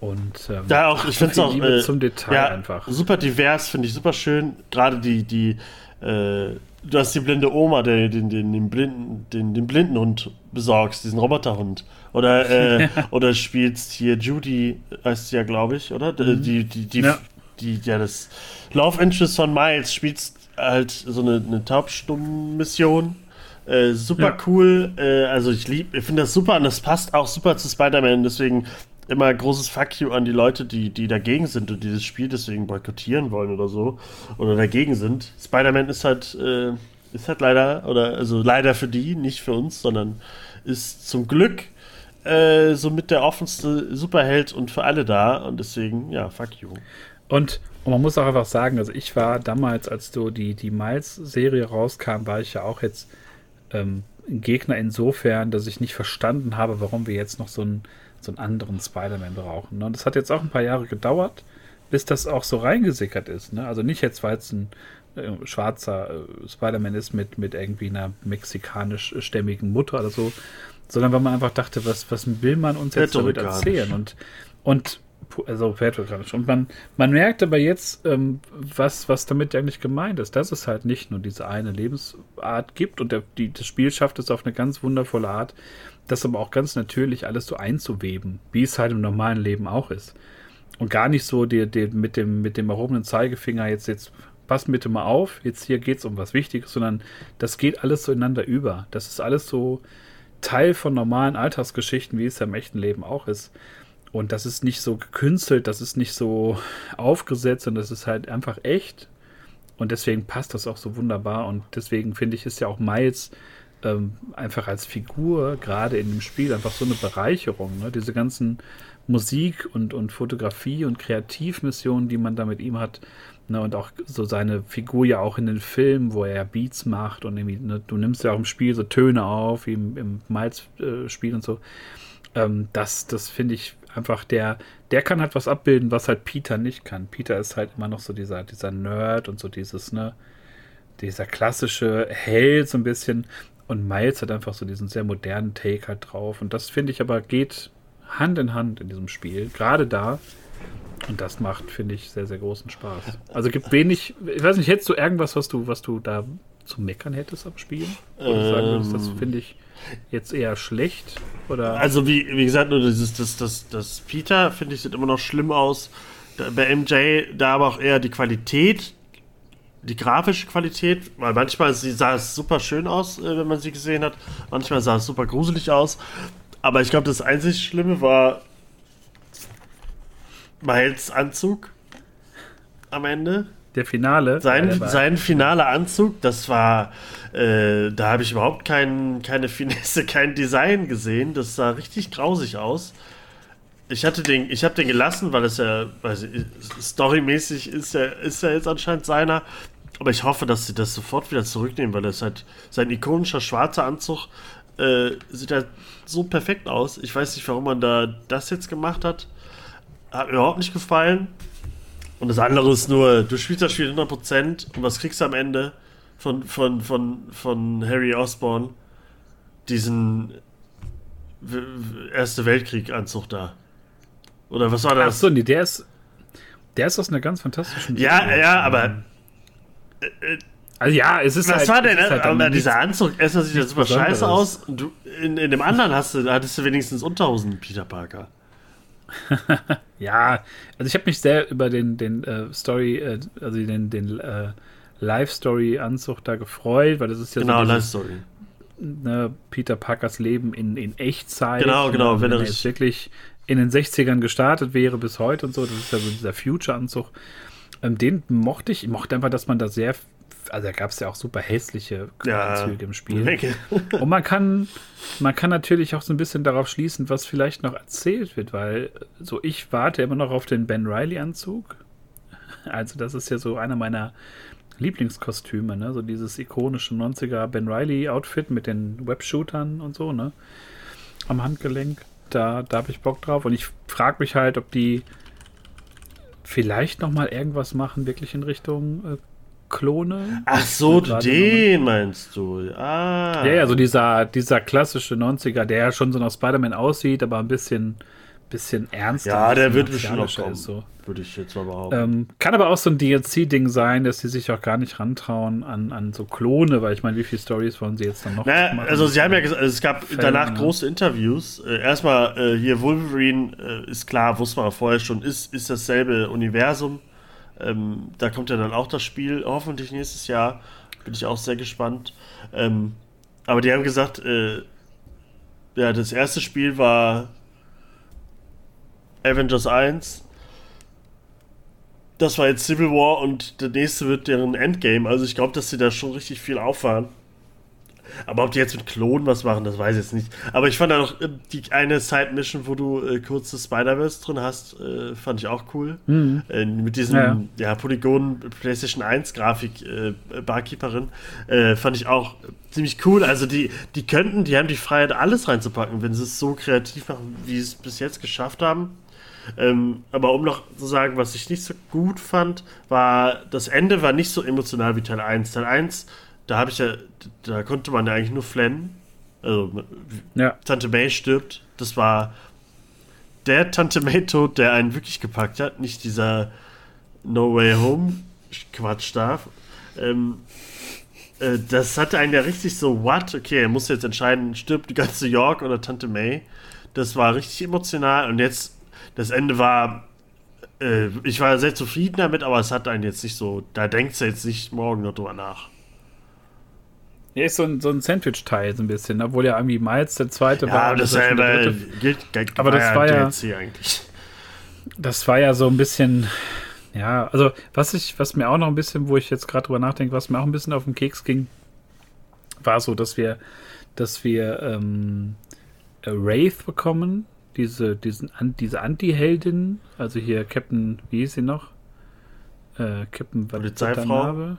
Und ähm, Da auch, ich finde es auch äh, zum Detail ja, einfach. super divers, finde ich super schön. Gerade die, die, äh, du hast die blinde Oma, der den, den, den, blinden, den, den Blindenhund besorgst, diesen Roboterhund. Oder, äh, oder spielst hier Judy, heißt sie ja, glaube ich, oder? Die, die, die, die, Mhm. Ja. die, ja, das Love Interest von Miles spielst halt so eine, eine Taubstumm-Mission. Äh, super ja. cool. Äh, also ich liebe, ich finde das super und das passt auch super zu Spider-Man. Deswegen immer großes Fuck you an die Leute, die, die dagegen sind und dieses Spiel deswegen boykottieren wollen oder so. Oder dagegen sind. Spider-Man ist halt, äh, ist halt leider, oder also leider für die, nicht für uns, sondern ist zum Glück äh, somit der offenste Superheld und für alle da. Und deswegen, ja, fuck you. Und, und man muss auch einfach sagen, also ich war damals, als so die, die Miles-Serie rauskam, war ich ja auch jetzt ähm, ein Gegner insofern, dass ich nicht verstanden habe, warum wir jetzt noch so einen, so einen anderen Spider-Man brauchen. Ne? Und das hat jetzt auch ein paar Jahre gedauert, bis das auch so reingesickert ist. Ne? Also nicht jetzt, weil es ein äh, schwarzer äh, Spider-Man ist mit, mit irgendwie einer mexikanisch-stämmigen Mutter oder so, sondern weil man einfach dachte, was, was will man uns jetzt damit erzählen? Und, und also Petrogradisch. Und man, man merkt aber jetzt, ähm, was, was damit eigentlich gemeint ist, dass es halt nicht nur diese eine Lebensart gibt und der, die, das Spiel schafft es auf eine ganz wundervolle Art, das aber auch ganz natürlich alles so einzuweben, wie es halt im normalen Leben auch ist. Und gar nicht so die, die, mit, dem, mit dem erhobenen Zeigefinger jetzt, jetzt passt bitte mal auf, jetzt hier geht es um was Wichtiges, sondern das geht alles so ineinander über. Das ist alles so Teil von normalen Alltagsgeschichten, wie es ja im echten Leben auch ist. Und das ist nicht so gekünstelt, das ist nicht so aufgesetzt, sondern das ist halt einfach echt. Und deswegen passt das auch so wunderbar. Und deswegen finde ich, ist ja auch Miles ähm, einfach als Figur, gerade in dem Spiel, einfach so eine Bereicherung. Ne? Diese ganzen Musik und, und Fotografie und Kreativmissionen, die man da mit ihm hat. Ne? Und auch so seine Figur ja auch in den Filmen, wo er Beats macht und irgendwie, ne? du nimmst ja auch im Spiel so Töne auf, wie im, im Miles-Spiel äh, und so. Ähm, das das finde ich einfach der, der kann halt was abbilden, was halt Peter nicht kann. Peter ist halt immer noch so dieser, dieser Nerd und so dieses, ne, dieser klassische Held so ein bisschen. Und Miles hat einfach so diesen sehr modernen Take halt drauf. Und das finde ich aber geht Hand in Hand in diesem Spiel. Gerade da. Und das macht, finde ich, sehr, sehr großen Spaß. Also gibt wenig, ich weiß nicht, hättest du irgendwas, was du, was du da zu meckern hättest am Spiel? Oder ähm, sagen würdest, das finde ich jetzt eher schlecht? Oder? Also wie, wie gesagt, nur dieses, das, das, das Peter, finde ich, sieht immer noch schlimm aus. Bei MJ da aber auch eher die Qualität, die grafische Qualität, weil manchmal sah es super schön aus, äh, wenn man sie gesehen hat. Manchmal sah es super gruselig aus. Aber ich glaube, das einzig Schlimme war Miles Anzug am Ende. Der Finale. Sein, sein finaler Anzug, das war, äh, da habe ich überhaupt kein, keine Finesse, kein Design gesehen. Das sah richtig grausig aus. Ich hatte den, ich habe den gelassen, weil es ja, weiß ich, storymäßig ist ja, ist ja jetzt anscheinend seiner. Aber ich hoffe, dass sie das sofort wieder zurücknehmen, weil das halt sein ikonischer schwarzer Anzug äh, sieht halt so perfekt aus. Ich weiß nicht, warum man da das jetzt gemacht hat. Hat mir überhaupt nicht gefallen. Und das andere ist nur, du spielst das Spiel 100% und was kriegst du am Ende von, von, von, von Harry Osborn? Diesen Erste Weltkrieg-Anzug da. Oder was war das? Achso, nee, der ist, der ist aus einer ganz fantastischen Ja, Serie. ja, aber. Äh, äh, also ja, es ist Was halt, war denn? Halt aber dieser Anzug, erstmal sieht ja super scheiße aus. Und du, in, in dem anderen hast du, hattest du wenigstens Unterhosen, Peter Parker. ja, also ich habe mich sehr über den, den äh, Story, äh, also den, den äh, Live-Story-Anzug da gefreut, weil das ist ja genau, so Live-Story. Ne, Peter Parkers Leben in, in Echtzeit. Genau, genau. Wenn, wenn er jetzt wirklich in den 60ern gestartet wäre bis heute und so, das ist ja so dieser Future-Anzug. Ähm, den mochte ich. Ich mochte einfach, dass man da sehr also da gab es ja auch super hässliche ja, Anzüge im Spiel. Und man kann, man kann natürlich auch so ein bisschen darauf schließen, was vielleicht noch erzählt wird, weil so ich warte immer noch auf den Ben Riley-Anzug. Also das ist ja so einer meiner Lieblingskostüme, ne? So dieses ikonische 90er Ben Riley-Outfit mit den Webshootern und so, ne? Am Handgelenk. Da, da habe ich Bock drauf. Und ich frage mich halt, ob die vielleicht noch mal irgendwas machen, wirklich in Richtung äh, Klone. Ach so, den meinst du. Ah. Ja, ja, so dieser, dieser klassische 90er, der ja schon so nach Spider-Man aussieht, aber ein bisschen, bisschen ernster. Ja, der wird bestimmt noch kommen. So. Würde ich jetzt mal behaupten. Ähm, kann aber auch so ein DLC-Ding sein, dass sie sich auch gar nicht rantrauen an, an so Klone, weil ich meine, wie viele Stories wollen sie jetzt dann noch naja, machen? Also, sie haben ja gesagt, es gab Fällen, danach ja. große Interviews. Äh, erstmal äh, hier Wolverine äh, ist klar, wusste man vorher schon, ist, ist dasselbe Universum ähm, da kommt ja dann auch das Spiel, hoffentlich nächstes Jahr. Bin ich auch sehr gespannt. Ähm, aber die haben gesagt, äh, ja, das erste Spiel war Avengers 1. Das war jetzt Civil War und der nächste wird deren Endgame. Also ich glaube, dass sie da schon richtig viel auffahren. Aber ob die jetzt mit Klonen was machen, das weiß ich jetzt nicht. Aber ich fand da noch äh, die eine Side-Mission, wo du äh, kurz das Spider-Verse drin hast, äh, fand ich auch cool. Mhm. Äh, mit diesem ja. ja Polygon PlayStation 1 Grafik äh, Barkeeperin äh, fand ich auch ziemlich cool. Also die, die könnten, die haben die Freiheit, alles reinzupacken, wenn sie es so kreativ machen, wie sie es bis jetzt geschafft haben. Ähm, aber um noch zu sagen, was ich nicht so gut fand, war, das Ende war nicht so emotional wie Teil 1. Teil 1 da habe ich ja, da konnte man ja eigentlich nur flennen. Also, ja. Tante May stirbt. Das war der Tante May-Tod, der einen wirklich gepackt hat, nicht dieser No Way Home Quatsch da. Ähm, äh, das hatte einen ja richtig so, what? Okay, er muss jetzt entscheiden, stirbt die ganze York oder Tante May. Das war richtig emotional und jetzt, das Ende war, äh, ich war sehr zufrieden damit, aber es hat einen jetzt nicht so, da denkt er jetzt nicht morgen noch drüber nach. Ja, ist so ein, so ein Sandwich-Teil so ein bisschen, obwohl ja irgendwie Miles der zweite ja, war. Aber das, war ja, gilt, aber das war ja DLC eigentlich. Das war ja so ein bisschen, ja, also was ich, was mir auch noch ein bisschen, wo ich jetzt gerade drüber nachdenke, was mir auch ein bisschen auf den Keks ging, war so, dass wir, dass wir ähm, Wraith bekommen, diese, diesen, diese Anti-Heldin, also hier Captain, wie hieß sie noch? Äh, Captain, Polizeifrau.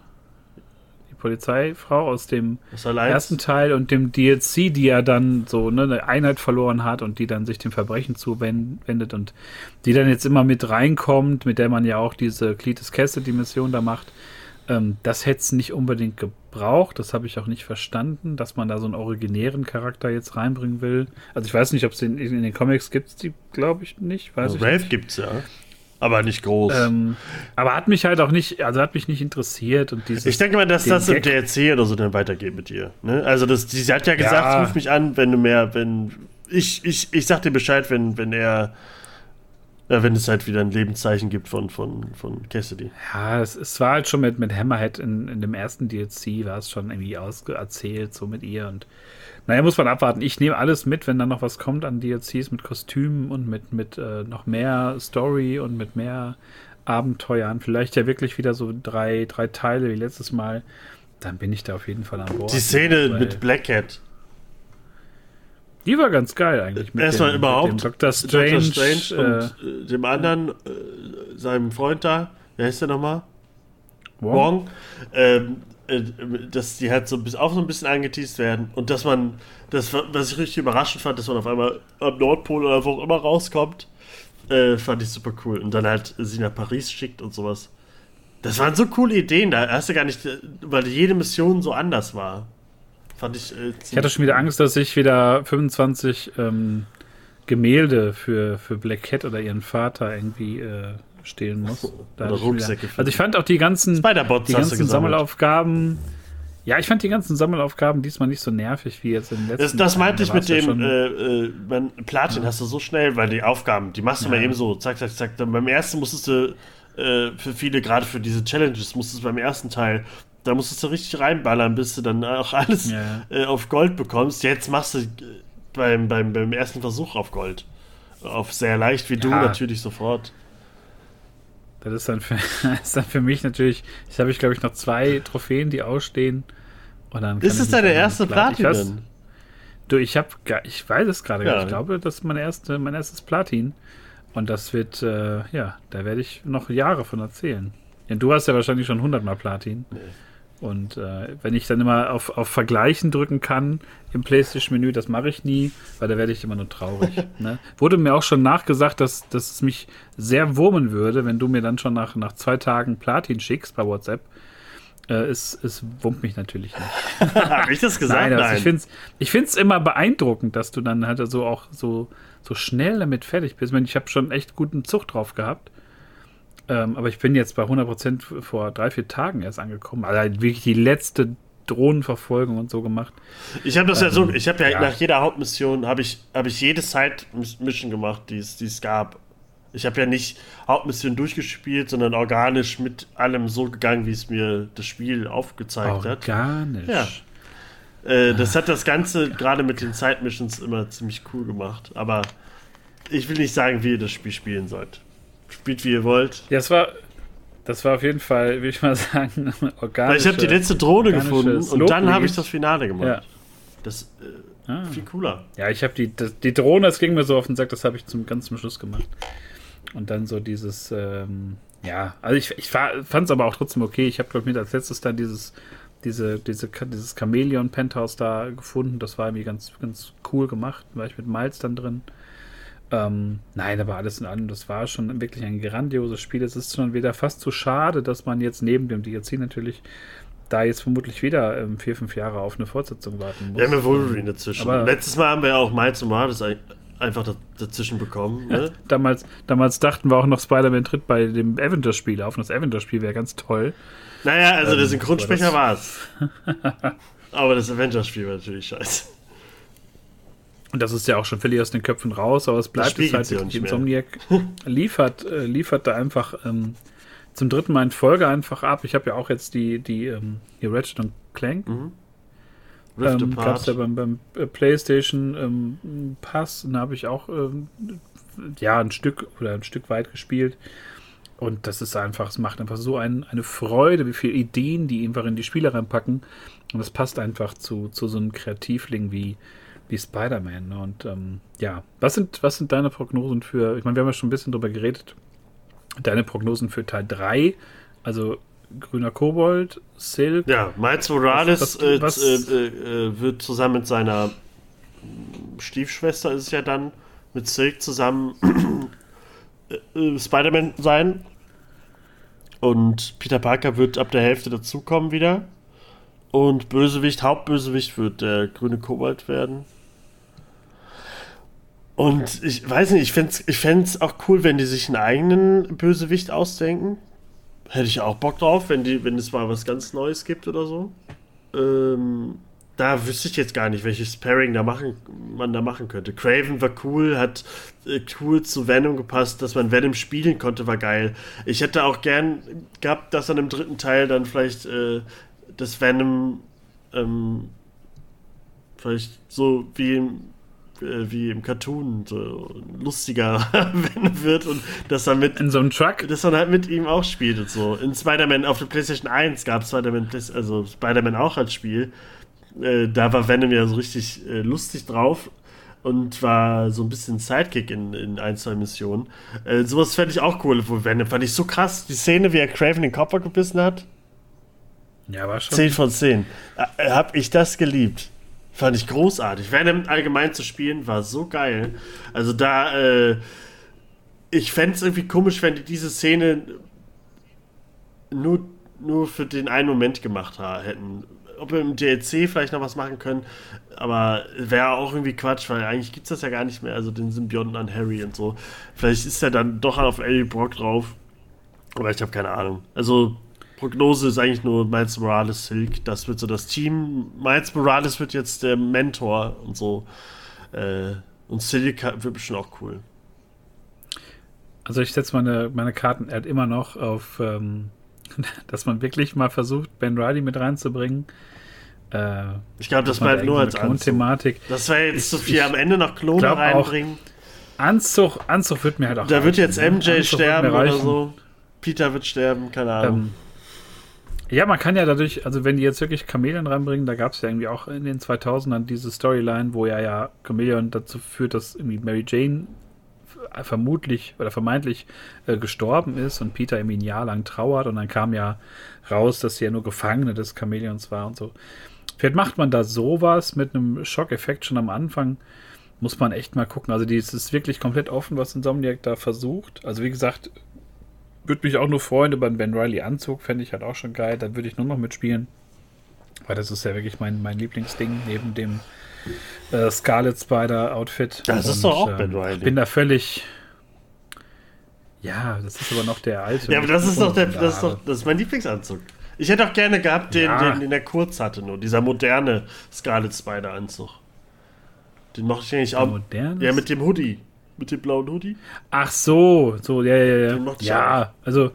Polizeifrau aus dem ersten Teil und dem DLC, die ja dann so ne, eine Einheit verloren hat und die dann sich dem Verbrechen zuwendet und die dann jetzt immer mit reinkommt, mit der man ja auch diese Cletus Cassidy-Mission da macht. Ähm, das hätte es nicht unbedingt gebraucht, das habe ich auch nicht verstanden, dass man da so einen originären Charakter jetzt reinbringen will. Also ich weiß nicht, ob es in, in, den Comics gibt, die glaube ich nicht. Weiß also Ralph gibt es ja aber nicht groß. Ähm, aber hat mich halt auch nicht, also hat mich nicht interessiert. Und dieses, ich denke mal, dass das im DLC oder so dann weitergeht mit dir. Ne? Also das, sie hat ja gesagt, ja. ruf mich an, wenn du mehr, wenn ich, ich, ich sag dir Bescheid, wenn, wenn er ja, wenn es halt wieder ein Lebenszeichen gibt von, von, von Cassidy. Ja, es, es war halt schon mit, mit Hammerhead in, in dem ersten DLC, war es schon irgendwie ausgeerzählt, so mit ihr und naja, muss man abwarten. Ich nehme alles mit, wenn dann noch was kommt an DLCs mit Kostümen und mit, mit äh, noch mehr Story und mit mehr Abenteuern. Vielleicht ja wirklich wieder so drei, drei Teile wie letztes Mal. Dann bin ich da auf jeden Fall an Bord. Die Szene mit Black Cat. Die war ganz geil eigentlich. Erstmal dem, überhaupt. Mit dem Dr. Strange, Dr. Strange und äh, dem anderen, äh, seinem Freund da. Wer heißt der nochmal? Wong. Wong. Ähm, äh, dass die halt so auch so ein bisschen angeteased werden und dass man, das, was ich richtig überraschend fand, dass man auf einmal am Nordpol oder wo auch immer rauskommt, äh, fand ich super cool. Und dann halt sie nach Paris schickt und sowas. Das waren so coole Ideen, da hast du gar nicht, weil jede Mission so anders war. Fand ich. Äh, ich hatte schon wieder Angst, dass ich wieder 25 ähm, Gemälde für, für Black Cat oder ihren Vater irgendwie äh, stehlen muss. Da Oder Rucksäcke. Also ich fand auch die ganzen, die ganzen Sammelaufgaben. Ja, ich fand die ganzen Sammelaufgaben diesmal nicht so nervig wie jetzt im letzten Das, das meinte ich mit dem ja äh, äh, Platin ja. hast du so schnell, weil die Aufgaben, die machst du ja. mal eben so, zack, zack, zack. Dann beim ersten musstest du äh, für viele, gerade für diese Challenges, musstest du beim ersten Teil, da musstest du richtig reinballern, bis du dann auch alles ja. äh, auf Gold bekommst. Jetzt machst du äh, beim, beim, beim ersten Versuch auf Gold. Auf sehr leicht wie du natürlich sofort. Das ist dann für, ist dann für mich natürlich, ich habe ich glaube ich noch zwei Trophäen, die ausstehen. Und dann ist es deine erste Platin? Ich, weiß, du, ich habe, ich weiß es gerade. Ja. Ich glaube, das ist mein, erste, mein erstes Platin. Und das wird, äh, ja, da werde ich noch Jahre von erzählen. Ja, du hast ja wahrscheinlich schon 100 Mal Platin. Nee. Und äh, wenn ich dann immer auf, auf Vergleichen drücken kann im PlayStation-Menü, das mache ich nie, weil da werde ich immer nur traurig. ne? Wurde mir auch schon nachgesagt, dass, dass es mich sehr wurmen würde, wenn du mir dann schon nach, nach zwei Tagen Platin schickst bei WhatsApp. Äh, es, es wummt mich natürlich nicht. Habe ich das gesagt? Nein, also Nein. ich finde es ich find's immer beeindruckend, dass du dann halt so auch so, so schnell damit fertig bist. Ich, meine, ich habe schon echt guten Zug drauf gehabt. Ähm, aber ich bin jetzt bei 100% vor drei, vier Tagen erst angekommen. Also halt wirklich die letzte Drohnenverfolgung und so gemacht. Ich habe das ähm, ja so, ich habe ja, ja, nach jeder Hauptmission habe ich, hab ich jede Side-Mission gemacht, die es gab. Ich habe ja nicht Hauptmission durchgespielt, sondern organisch mit allem so gegangen, wie es mir das Spiel aufgezeigt organisch. hat. Organisch. Ja. Äh, das hat das Ganze gerade mit den Side Missions immer ziemlich cool gemacht. Aber ich will nicht sagen, wie ihr das Spiel spielen sollt. Spielt wie ihr wollt. Ja, es war, das war auf jeden Fall, würde ich mal sagen, organisch. Ich habe die letzte Drohne gefunden und dann habe ich das Finale gemacht. Ja. Das äh, ah. viel cooler. Ja, ich habe die, die Drohne, das ging mir so auf den Sack, das habe ich zum ganz zum Schluss gemacht. Und dann so dieses, ähm, ja, also ich, ich fand es aber auch trotzdem okay. Ich habe, glaube ich, mit als letztes dann dieses, diese, diese, dieses Chameleon Penthouse da gefunden. Das war irgendwie ganz, ganz cool gemacht. War ich mit Miles dann drin. Ähm, nein, aber alles in allem, das war schon wirklich ein grandioses Spiel. Es ist schon wieder fast zu schade, dass man jetzt neben dem DLC natürlich da jetzt vermutlich wieder ähm, vier, fünf Jahre auf eine Fortsetzung warten muss. Wir haben ja Wolverine dazwischen. Aber Letztes Mal haben wir ja auch Miles Morales einfach dazwischen bekommen. Ne? damals, damals dachten wir auch noch, Spider-Man tritt bei dem Avengers-Spiel auf. Und das Avengers-Spiel wäre ganz toll. Naja, also ähm, der Synchronsprecher war es. aber das Avengers-Spiel war natürlich scheiße. Und das ist ja auch schon völlig aus den Köpfen raus, aber es bleibt es halt wirklich. Insomniac liefert, äh, liefert da einfach ähm, zum dritten Mal in Folge einfach ab. Ich habe ja auch jetzt die, die, ähm, die Ratchet und Clank. Mhm. Ähm, Gab es ja beim, beim äh, PlayStation ähm, Pass, da habe ich auch ähm, ja ein Stück oder ein Stück weit gespielt. Und das ist einfach, es macht einfach so ein, eine Freude, wie viele Ideen die einfach in die Spiele reinpacken. Und das passt einfach zu, zu so einem Kreativling wie, wie Spider-Man. Und ähm, ja, was sind, was sind deine Prognosen für, ich meine, wir haben ja schon ein bisschen drüber geredet, deine Prognosen für Teil 3, also grüner Kobold, Silk. Ja, Miles Morales was, was, was, äh, äh, äh, wird zusammen mit seiner Stiefschwester, ist es ja dann, mit Silk zusammen äh, äh, Spider-Man sein. Und Peter Parker wird ab der Hälfte dazukommen wieder. Und Bösewicht, Hauptbösewicht wird der grüne Kobold werden. Und ich weiß nicht, ich fände es ich auch cool, wenn die sich einen eigenen Bösewicht ausdenken. Hätte ich auch Bock drauf, wenn, die, wenn es mal was ganz Neues gibt oder so. Ähm, da wüsste ich jetzt gar nicht, welches Pairing da machen, man da machen könnte. Craven war cool, hat äh, cool zu Venom gepasst, dass man Venom spielen konnte, war geil. Ich hätte auch gern gehabt, dass an dem dritten Teil dann vielleicht äh, das Venom ähm, vielleicht so wie im wie im Cartoon so lustiger wird und dass er mit in so einem Truck, dass man halt mit ihm auch spielt und so. In Spider-Man auf der PlayStation 1 gab es Spider-Man, also Spider-Man auch als Spiel. Äh, da war Venom ja so richtig äh, lustig drauf und war so ein bisschen Sidekick in, in ein, zwei Missionen. Äh, sowas fände ich auch cool, wo Venom fand ich so krass. Die Szene, wie er Craven den Kopf gebissen hat. Ja, war schon. 10 von 10. Äh, hab ich das geliebt. Fand ich großartig. Venom allgemein zu spielen war so geil. Also da, äh, ich fände es irgendwie komisch, wenn die diese Szene nur, nur für den einen Moment gemacht hätten. Ob wir im DLC vielleicht noch was machen können, aber wäre auch irgendwie Quatsch, weil eigentlich gibt es das ja gar nicht mehr, also den Symbionten an Harry und so. Vielleicht ist er dann doch auf Ellie Brock drauf. Aber ich habe keine Ahnung. Also Prognose ist eigentlich nur Miles Morales Silk. Das wird so das Team. Miles Morales wird jetzt der Mentor und so. Äh, und Silk wird bestimmt auch cool. Also ich setze meine, meine Karten halt immer noch auf, ähm, dass man wirklich mal versucht, Ben Riley mit reinzubringen. Äh, ich glaube, das bleibt nur als Klon-Thematik. Das wäre jetzt zu so viel am Ende noch Klone reinbringen. Anzug, Anzug wird mir halt auch. Da reichen. wird jetzt MJ Anzug sterben oder so. Peter wird sterben, keine Ahnung. Ähm, ja, man kann ja dadurch, also wenn die jetzt wirklich Chameleon reinbringen, da gab es ja irgendwie auch in den 2000ern diese Storyline, wo ja ja Chameleon dazu führt, dass irgendwie Mary Jane vermutlich oder vermeintlich äh, gestorben ist und Peter irgendwie ein Jahr lang trauert und dann kam ja raus, dass sie ja nur Gefangene des Chameleons war und so. Vielleicht macht man da sowas mit einem Schockeffekt schon am Anfang. Muss man echt mal gucken. Also, die, es ist wirklich komplett offen, was Insomniac da versucht. Also, wie gesagt, würde mich auch nur freuen über einen Ben Riley Anzug, fände ich halt auch schon geil. Dann würde ich nur noch mitspielen. Weil das ist ja wirklich mein, mein Lieblingsding neben dem äh, Scarlet Spider Outfit. Das Und, ist doch auch äh, Ben Riley. Ich bin da völlig. Ja, das ist aber noch der alte. Ja, aber das ist doch der, das ist doch, das ist mein Lieblingsanzug. Ich hätte auch gerne gehabt, den, ja. den, den er kurz hatte, nur dieser moderne Scarlet Spider Anzug. Den mochte ich eigentlich auch. Modernes? Ja, mit dem Hoodie. Mit dem blauen Hoodie? Ach so, so, ja, ja, ja. Ja, also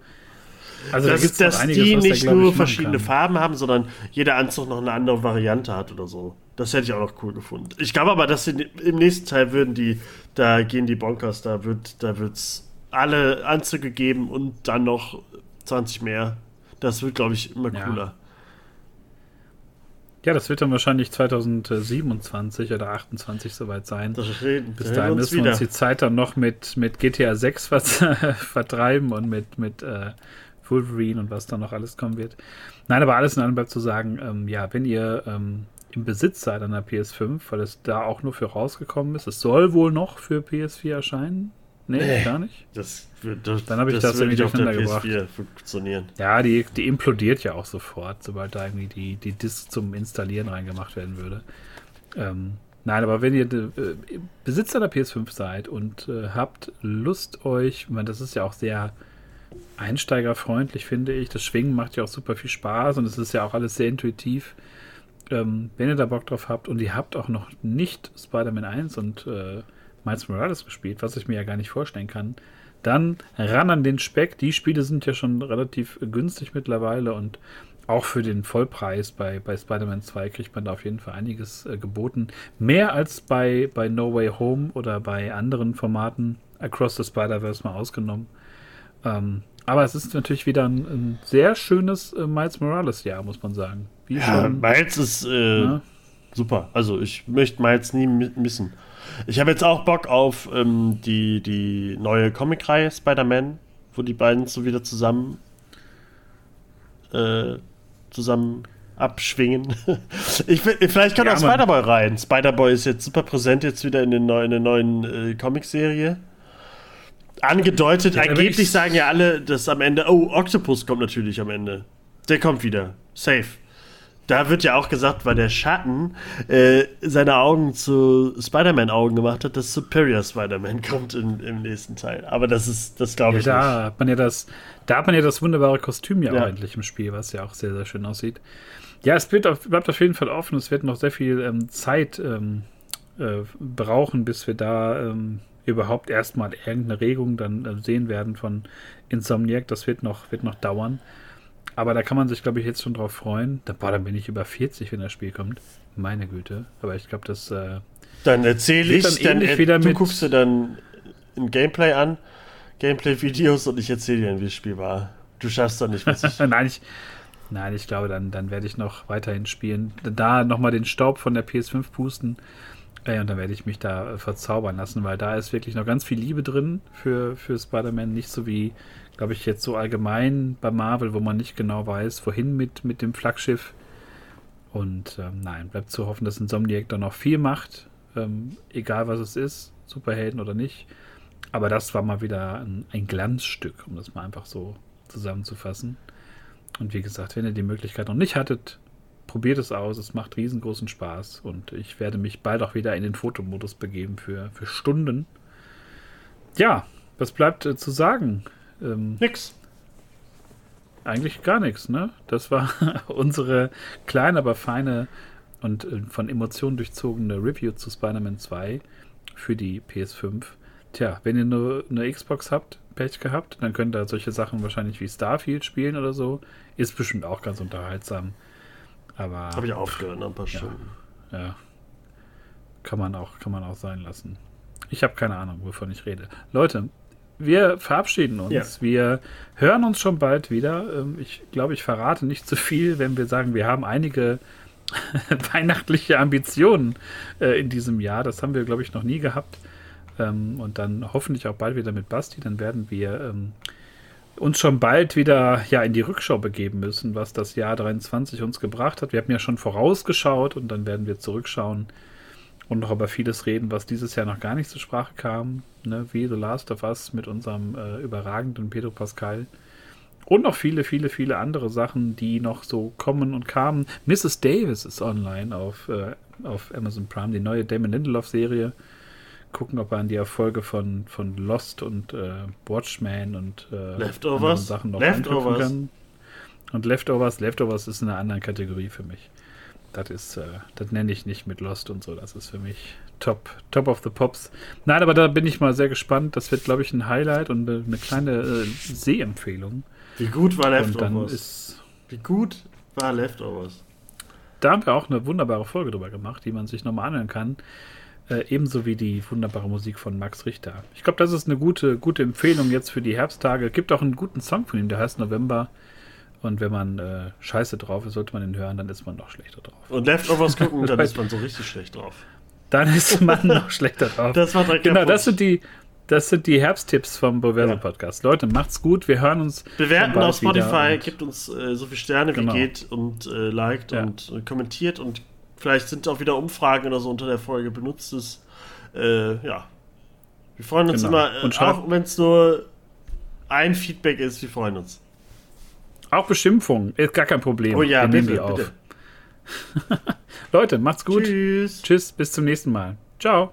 Also dass, da dass einiges, die nicht der, nur verschiedene Farben haben, sondern jeder Anzug noch eine andere Variante hat oder so. Das hätte ich auch noch cool gefunden. Ich glaube aber, dass sie, im nächsten Teil würden die, da gehen die Bonkers, da wird da wird's alle Anzüge geben und dann noch 20 mehr. Das wird, glaube ich, immer cooler. Ja. Ja, das wird dann wahrscheinlich 2027 oder 28 soweit sein. Das reden. Bis dahin müssen wir uns die Zeit dann noch mit, mit GTA 6 vertreiben und mit, mit äh, Wolverine und was dann noch alles kommen wird. Nein, aber alles in allem bleibt zu sagen, ähm, ja, wenn ihr ähm, im Besitz seid an der PS5, weil es da auch nur für rausgekommen ist, es soll wohl noch für PS4 erscheinen. Nee, nee gar nicht. Das, das, Dann habe ich das, das irgendwie durcheinander gebracht. Ja, die, die implodiert ja auch sofort, sobald da irgendwie die, die Disk zum Installieren reingemacht werden würde. Ähm, nein, aber wenn ihr äh, Besitzer der PS5 seid und äh, habt Lust euch, ich meine, das ist ja auch sehr einsteigerfreundlich, finde ich. Das Schwingen macht ja auch super viel Spaß und es ist ja auch alles sehr intuitiv. Ähm, wenn ihr da Bock drauf habt und ihr habt auch noch nicht Spider-Man 1 und äh, Miles Morales gespielt, was ich mir ja gar nicht vorstellen kann, dann ran an den Speck. Die Spiele sind ja schon relativ günstig mittlerweile und auch für den Vollpreis bei, bei Spider-Man 2 kriegt man da auf jeden Fall einiges äh, geboten. Mehr als bei, bei No Way Home oder bei anderen Formaten, Across the Spider-Verse mal ausgenommen. Ähm, aber es ist natürlich wieder ein, ein sehr schönes äh, Miles Morales-Jahr, muss man sagen. Wie ja, schon, Miles ist äh, ja. super. Also ich möchte Miles nie missen. Ich habe jetzt auch Bock auf ähm, die, die neue Comic-Reihe Spider-Man, wo die beiden so wieder zusammen äh, zusammen abschwingen. ich, vielleicht kann ja, auch Spider-Boy rein. Spider-Boy ist jetzt super präsent jetzt wieder in, den neu, in der neuen äh, Comic-Serie. Angedeutet, ja, angeblich sagen ja alle, dass am Ende, oh, Octopus kommt natürlich am Ende. Der kommt wieder. Safe. Da wird ja auch gesagt, weil der Schatten äh, seine Augen zu Spider-Man-Augen gemacht hat, dass Superior Spider-Man kommt in, im nächsten Teil. Aber das ist, das glaube ich ja, da nicht. Hat man ja das, da hat man ja das wunderbare Kostüm ja, ja. auch endlich im Spiel, was ja auch sehr, sehr schön aussieht. Ja, es auf, bleibt auf jeden Fall offen. Es wird noch sehr viel ähm, Zeit ähm, äh, brauchen, bis wir da ähm, überhaupt erstmal irgendeine Regung dann äh, sehen werden von Insomniac. Das wird noch, wird noch dauern. Aber da kann man sich, glaube ich, jetzt schon drauf freuen. Da, boah, dann bin ich über 40, wenn das Spiel kommt. Meine Güte. Aber ich glaube, das. Äh, dann erzähle ich, dann, dann wieder du guckst dir dann ein Gameplay an, Gameplay-Videos und ich erzähle dir, wie das Spiel war. Du schaffst doch nicht, was ich. nein, ich, nein, ich glaube, dann, dann werde ich noch weiterhin spielen. Da nochmal den Staub von der PS5 pusten. Äh, und dann werde ich mich da äh, verzaubern lassen, weil da ist wirklich noch ganz viel Liebe drin für, für Spider-Man. Nicht so wie glaube ich, jetzt so allgemein bei Marvel, wo man nicht genau weiß, wohin mit, mit dem Flaggschiff. Und ähm, nein, bleibt zu hoffen, dass Insomniac da noch viel macht, ähm, egal was es ist, Superhelden oder nicht. Aber das war mal wieder ein, ein Glanzstück, um das mal einfach so zusammenzufassen. Und wie gesagt, wenn ihr die Möglichkeit noch nicht hattet, probiert es aus. Es macht riesengroßen Spaß. Und ich werde mich bald auch wieder in den Fotomodus begeben für, für Stunden. Ja, was bleibt äh, zu sagen? Ähm, nix. Eigentlich gar nichts, ne? Das war unsere kleine, aber feine und äh, von Emotionen durchzogene Review zu Spider-Man 2 für die PS5. Tja, wenn ihr nur eine Xbox habt, Pech gehabt, dann könnt ihr solche Sachen wahrscheinlich wie Starfield spielen oder so. Ist bestimmt auch ganz unterhaltsam. Aber. Habe ich aufgehört, ein paar Stunden. Ja, ja. Kann man auch, kann man auch sein lassen. Ich habe keine Ahnung, wovon ich rede. Leute, wir verabschieden uns. Ja. Wir hören uns schon bald wieder. Ähm, ich glaube, ich verrate nicht zu viel, wenn wir sagen, wir haben einige weihnachtliche Ambitionen äh, in diesem Jahr. Das haben wir, glaube ich, noch nie gehabt. Ähm, und dann hoffentlich auch bald wieder mit Basti. Dann werden wir ähm, uns schon bald wieder ja, in die Rückschau begeben müssen, was das Jahr 23 uns gebracht hat. Wir haben ja schon vorausgeschaut und dann werden wir zurückschauen und noch über vieles reden, was dieses Jahr noch gar nicht zur Sprache kam, ne? wie The Last of Us mit unserem äh, überragenden Pedro Pascal. Und noch viele, viele, viele andere Sachen, die noch so kommen und kamen. Mrs. Davis ist online auf, äh, auf Amazon Prime, die neue Damon Lindelof-Serie. Gucken, ob er an die Erfolge von, von Lost und äh, Watchmen und äh, Leftovers. Sachen noch Leftovers. kann. Und Leftovers, Leftovers ist in einer anderen Kategorie für mich. Das ist, äh, das nenne ich nicht mit Lost und so. Das ist für mich top, top of the Pops. Nein, aber da bin ich mal sehr gespannt. Das wird, glaube ich, ein Highlight und eine kleine äh, Sehempfehlung. Wie gut war Leftovers? Wie gut war Leftovers? da haben wir auch eine wunderbare Folge drüber gemacht, die man sich nochmal anhören kann. Äh, ebenso wie die wunderbare Musik von Max Richter. Ich glaube, das ist eine gute, gute Empfehlung jetzt für die Herbsttage. Gibt auch einen guten Song von ihm, der heißt November. Und wenn man äh, scheiße drauf ist, sollte man den hören, dann ist man noch schlechter drauf. Und Leftovers gucken, dann ist man so richtig schlecht drauf. Dann ist man noch schlechter drauf. Das war direkt der genau, das sind die, das sind die Herbsttipps vom Boverso Ja. Podcast. Leute, macht's gut. Wir hören uns. Bewerten auf Spotify, gibt uns äh, so viele Sterne Genau. wie geht und äh, liked Ja. und äh, kommentiert und vielleicht sind auch wieder Umfragen oder so unter der Folge benutztes. Äh, ja. Wir freuen uns Genau. immer, äh, auch wenn es nur ein Feedback ist, wir freuen uns. Auch Beschimpfung ist gar kein Problem. Oh ja, Wir nehmen bitte, die auf. bitte. Leute, macht's gut. Tschüss. Tschüss, bis zum nächsten Mal. Ciao.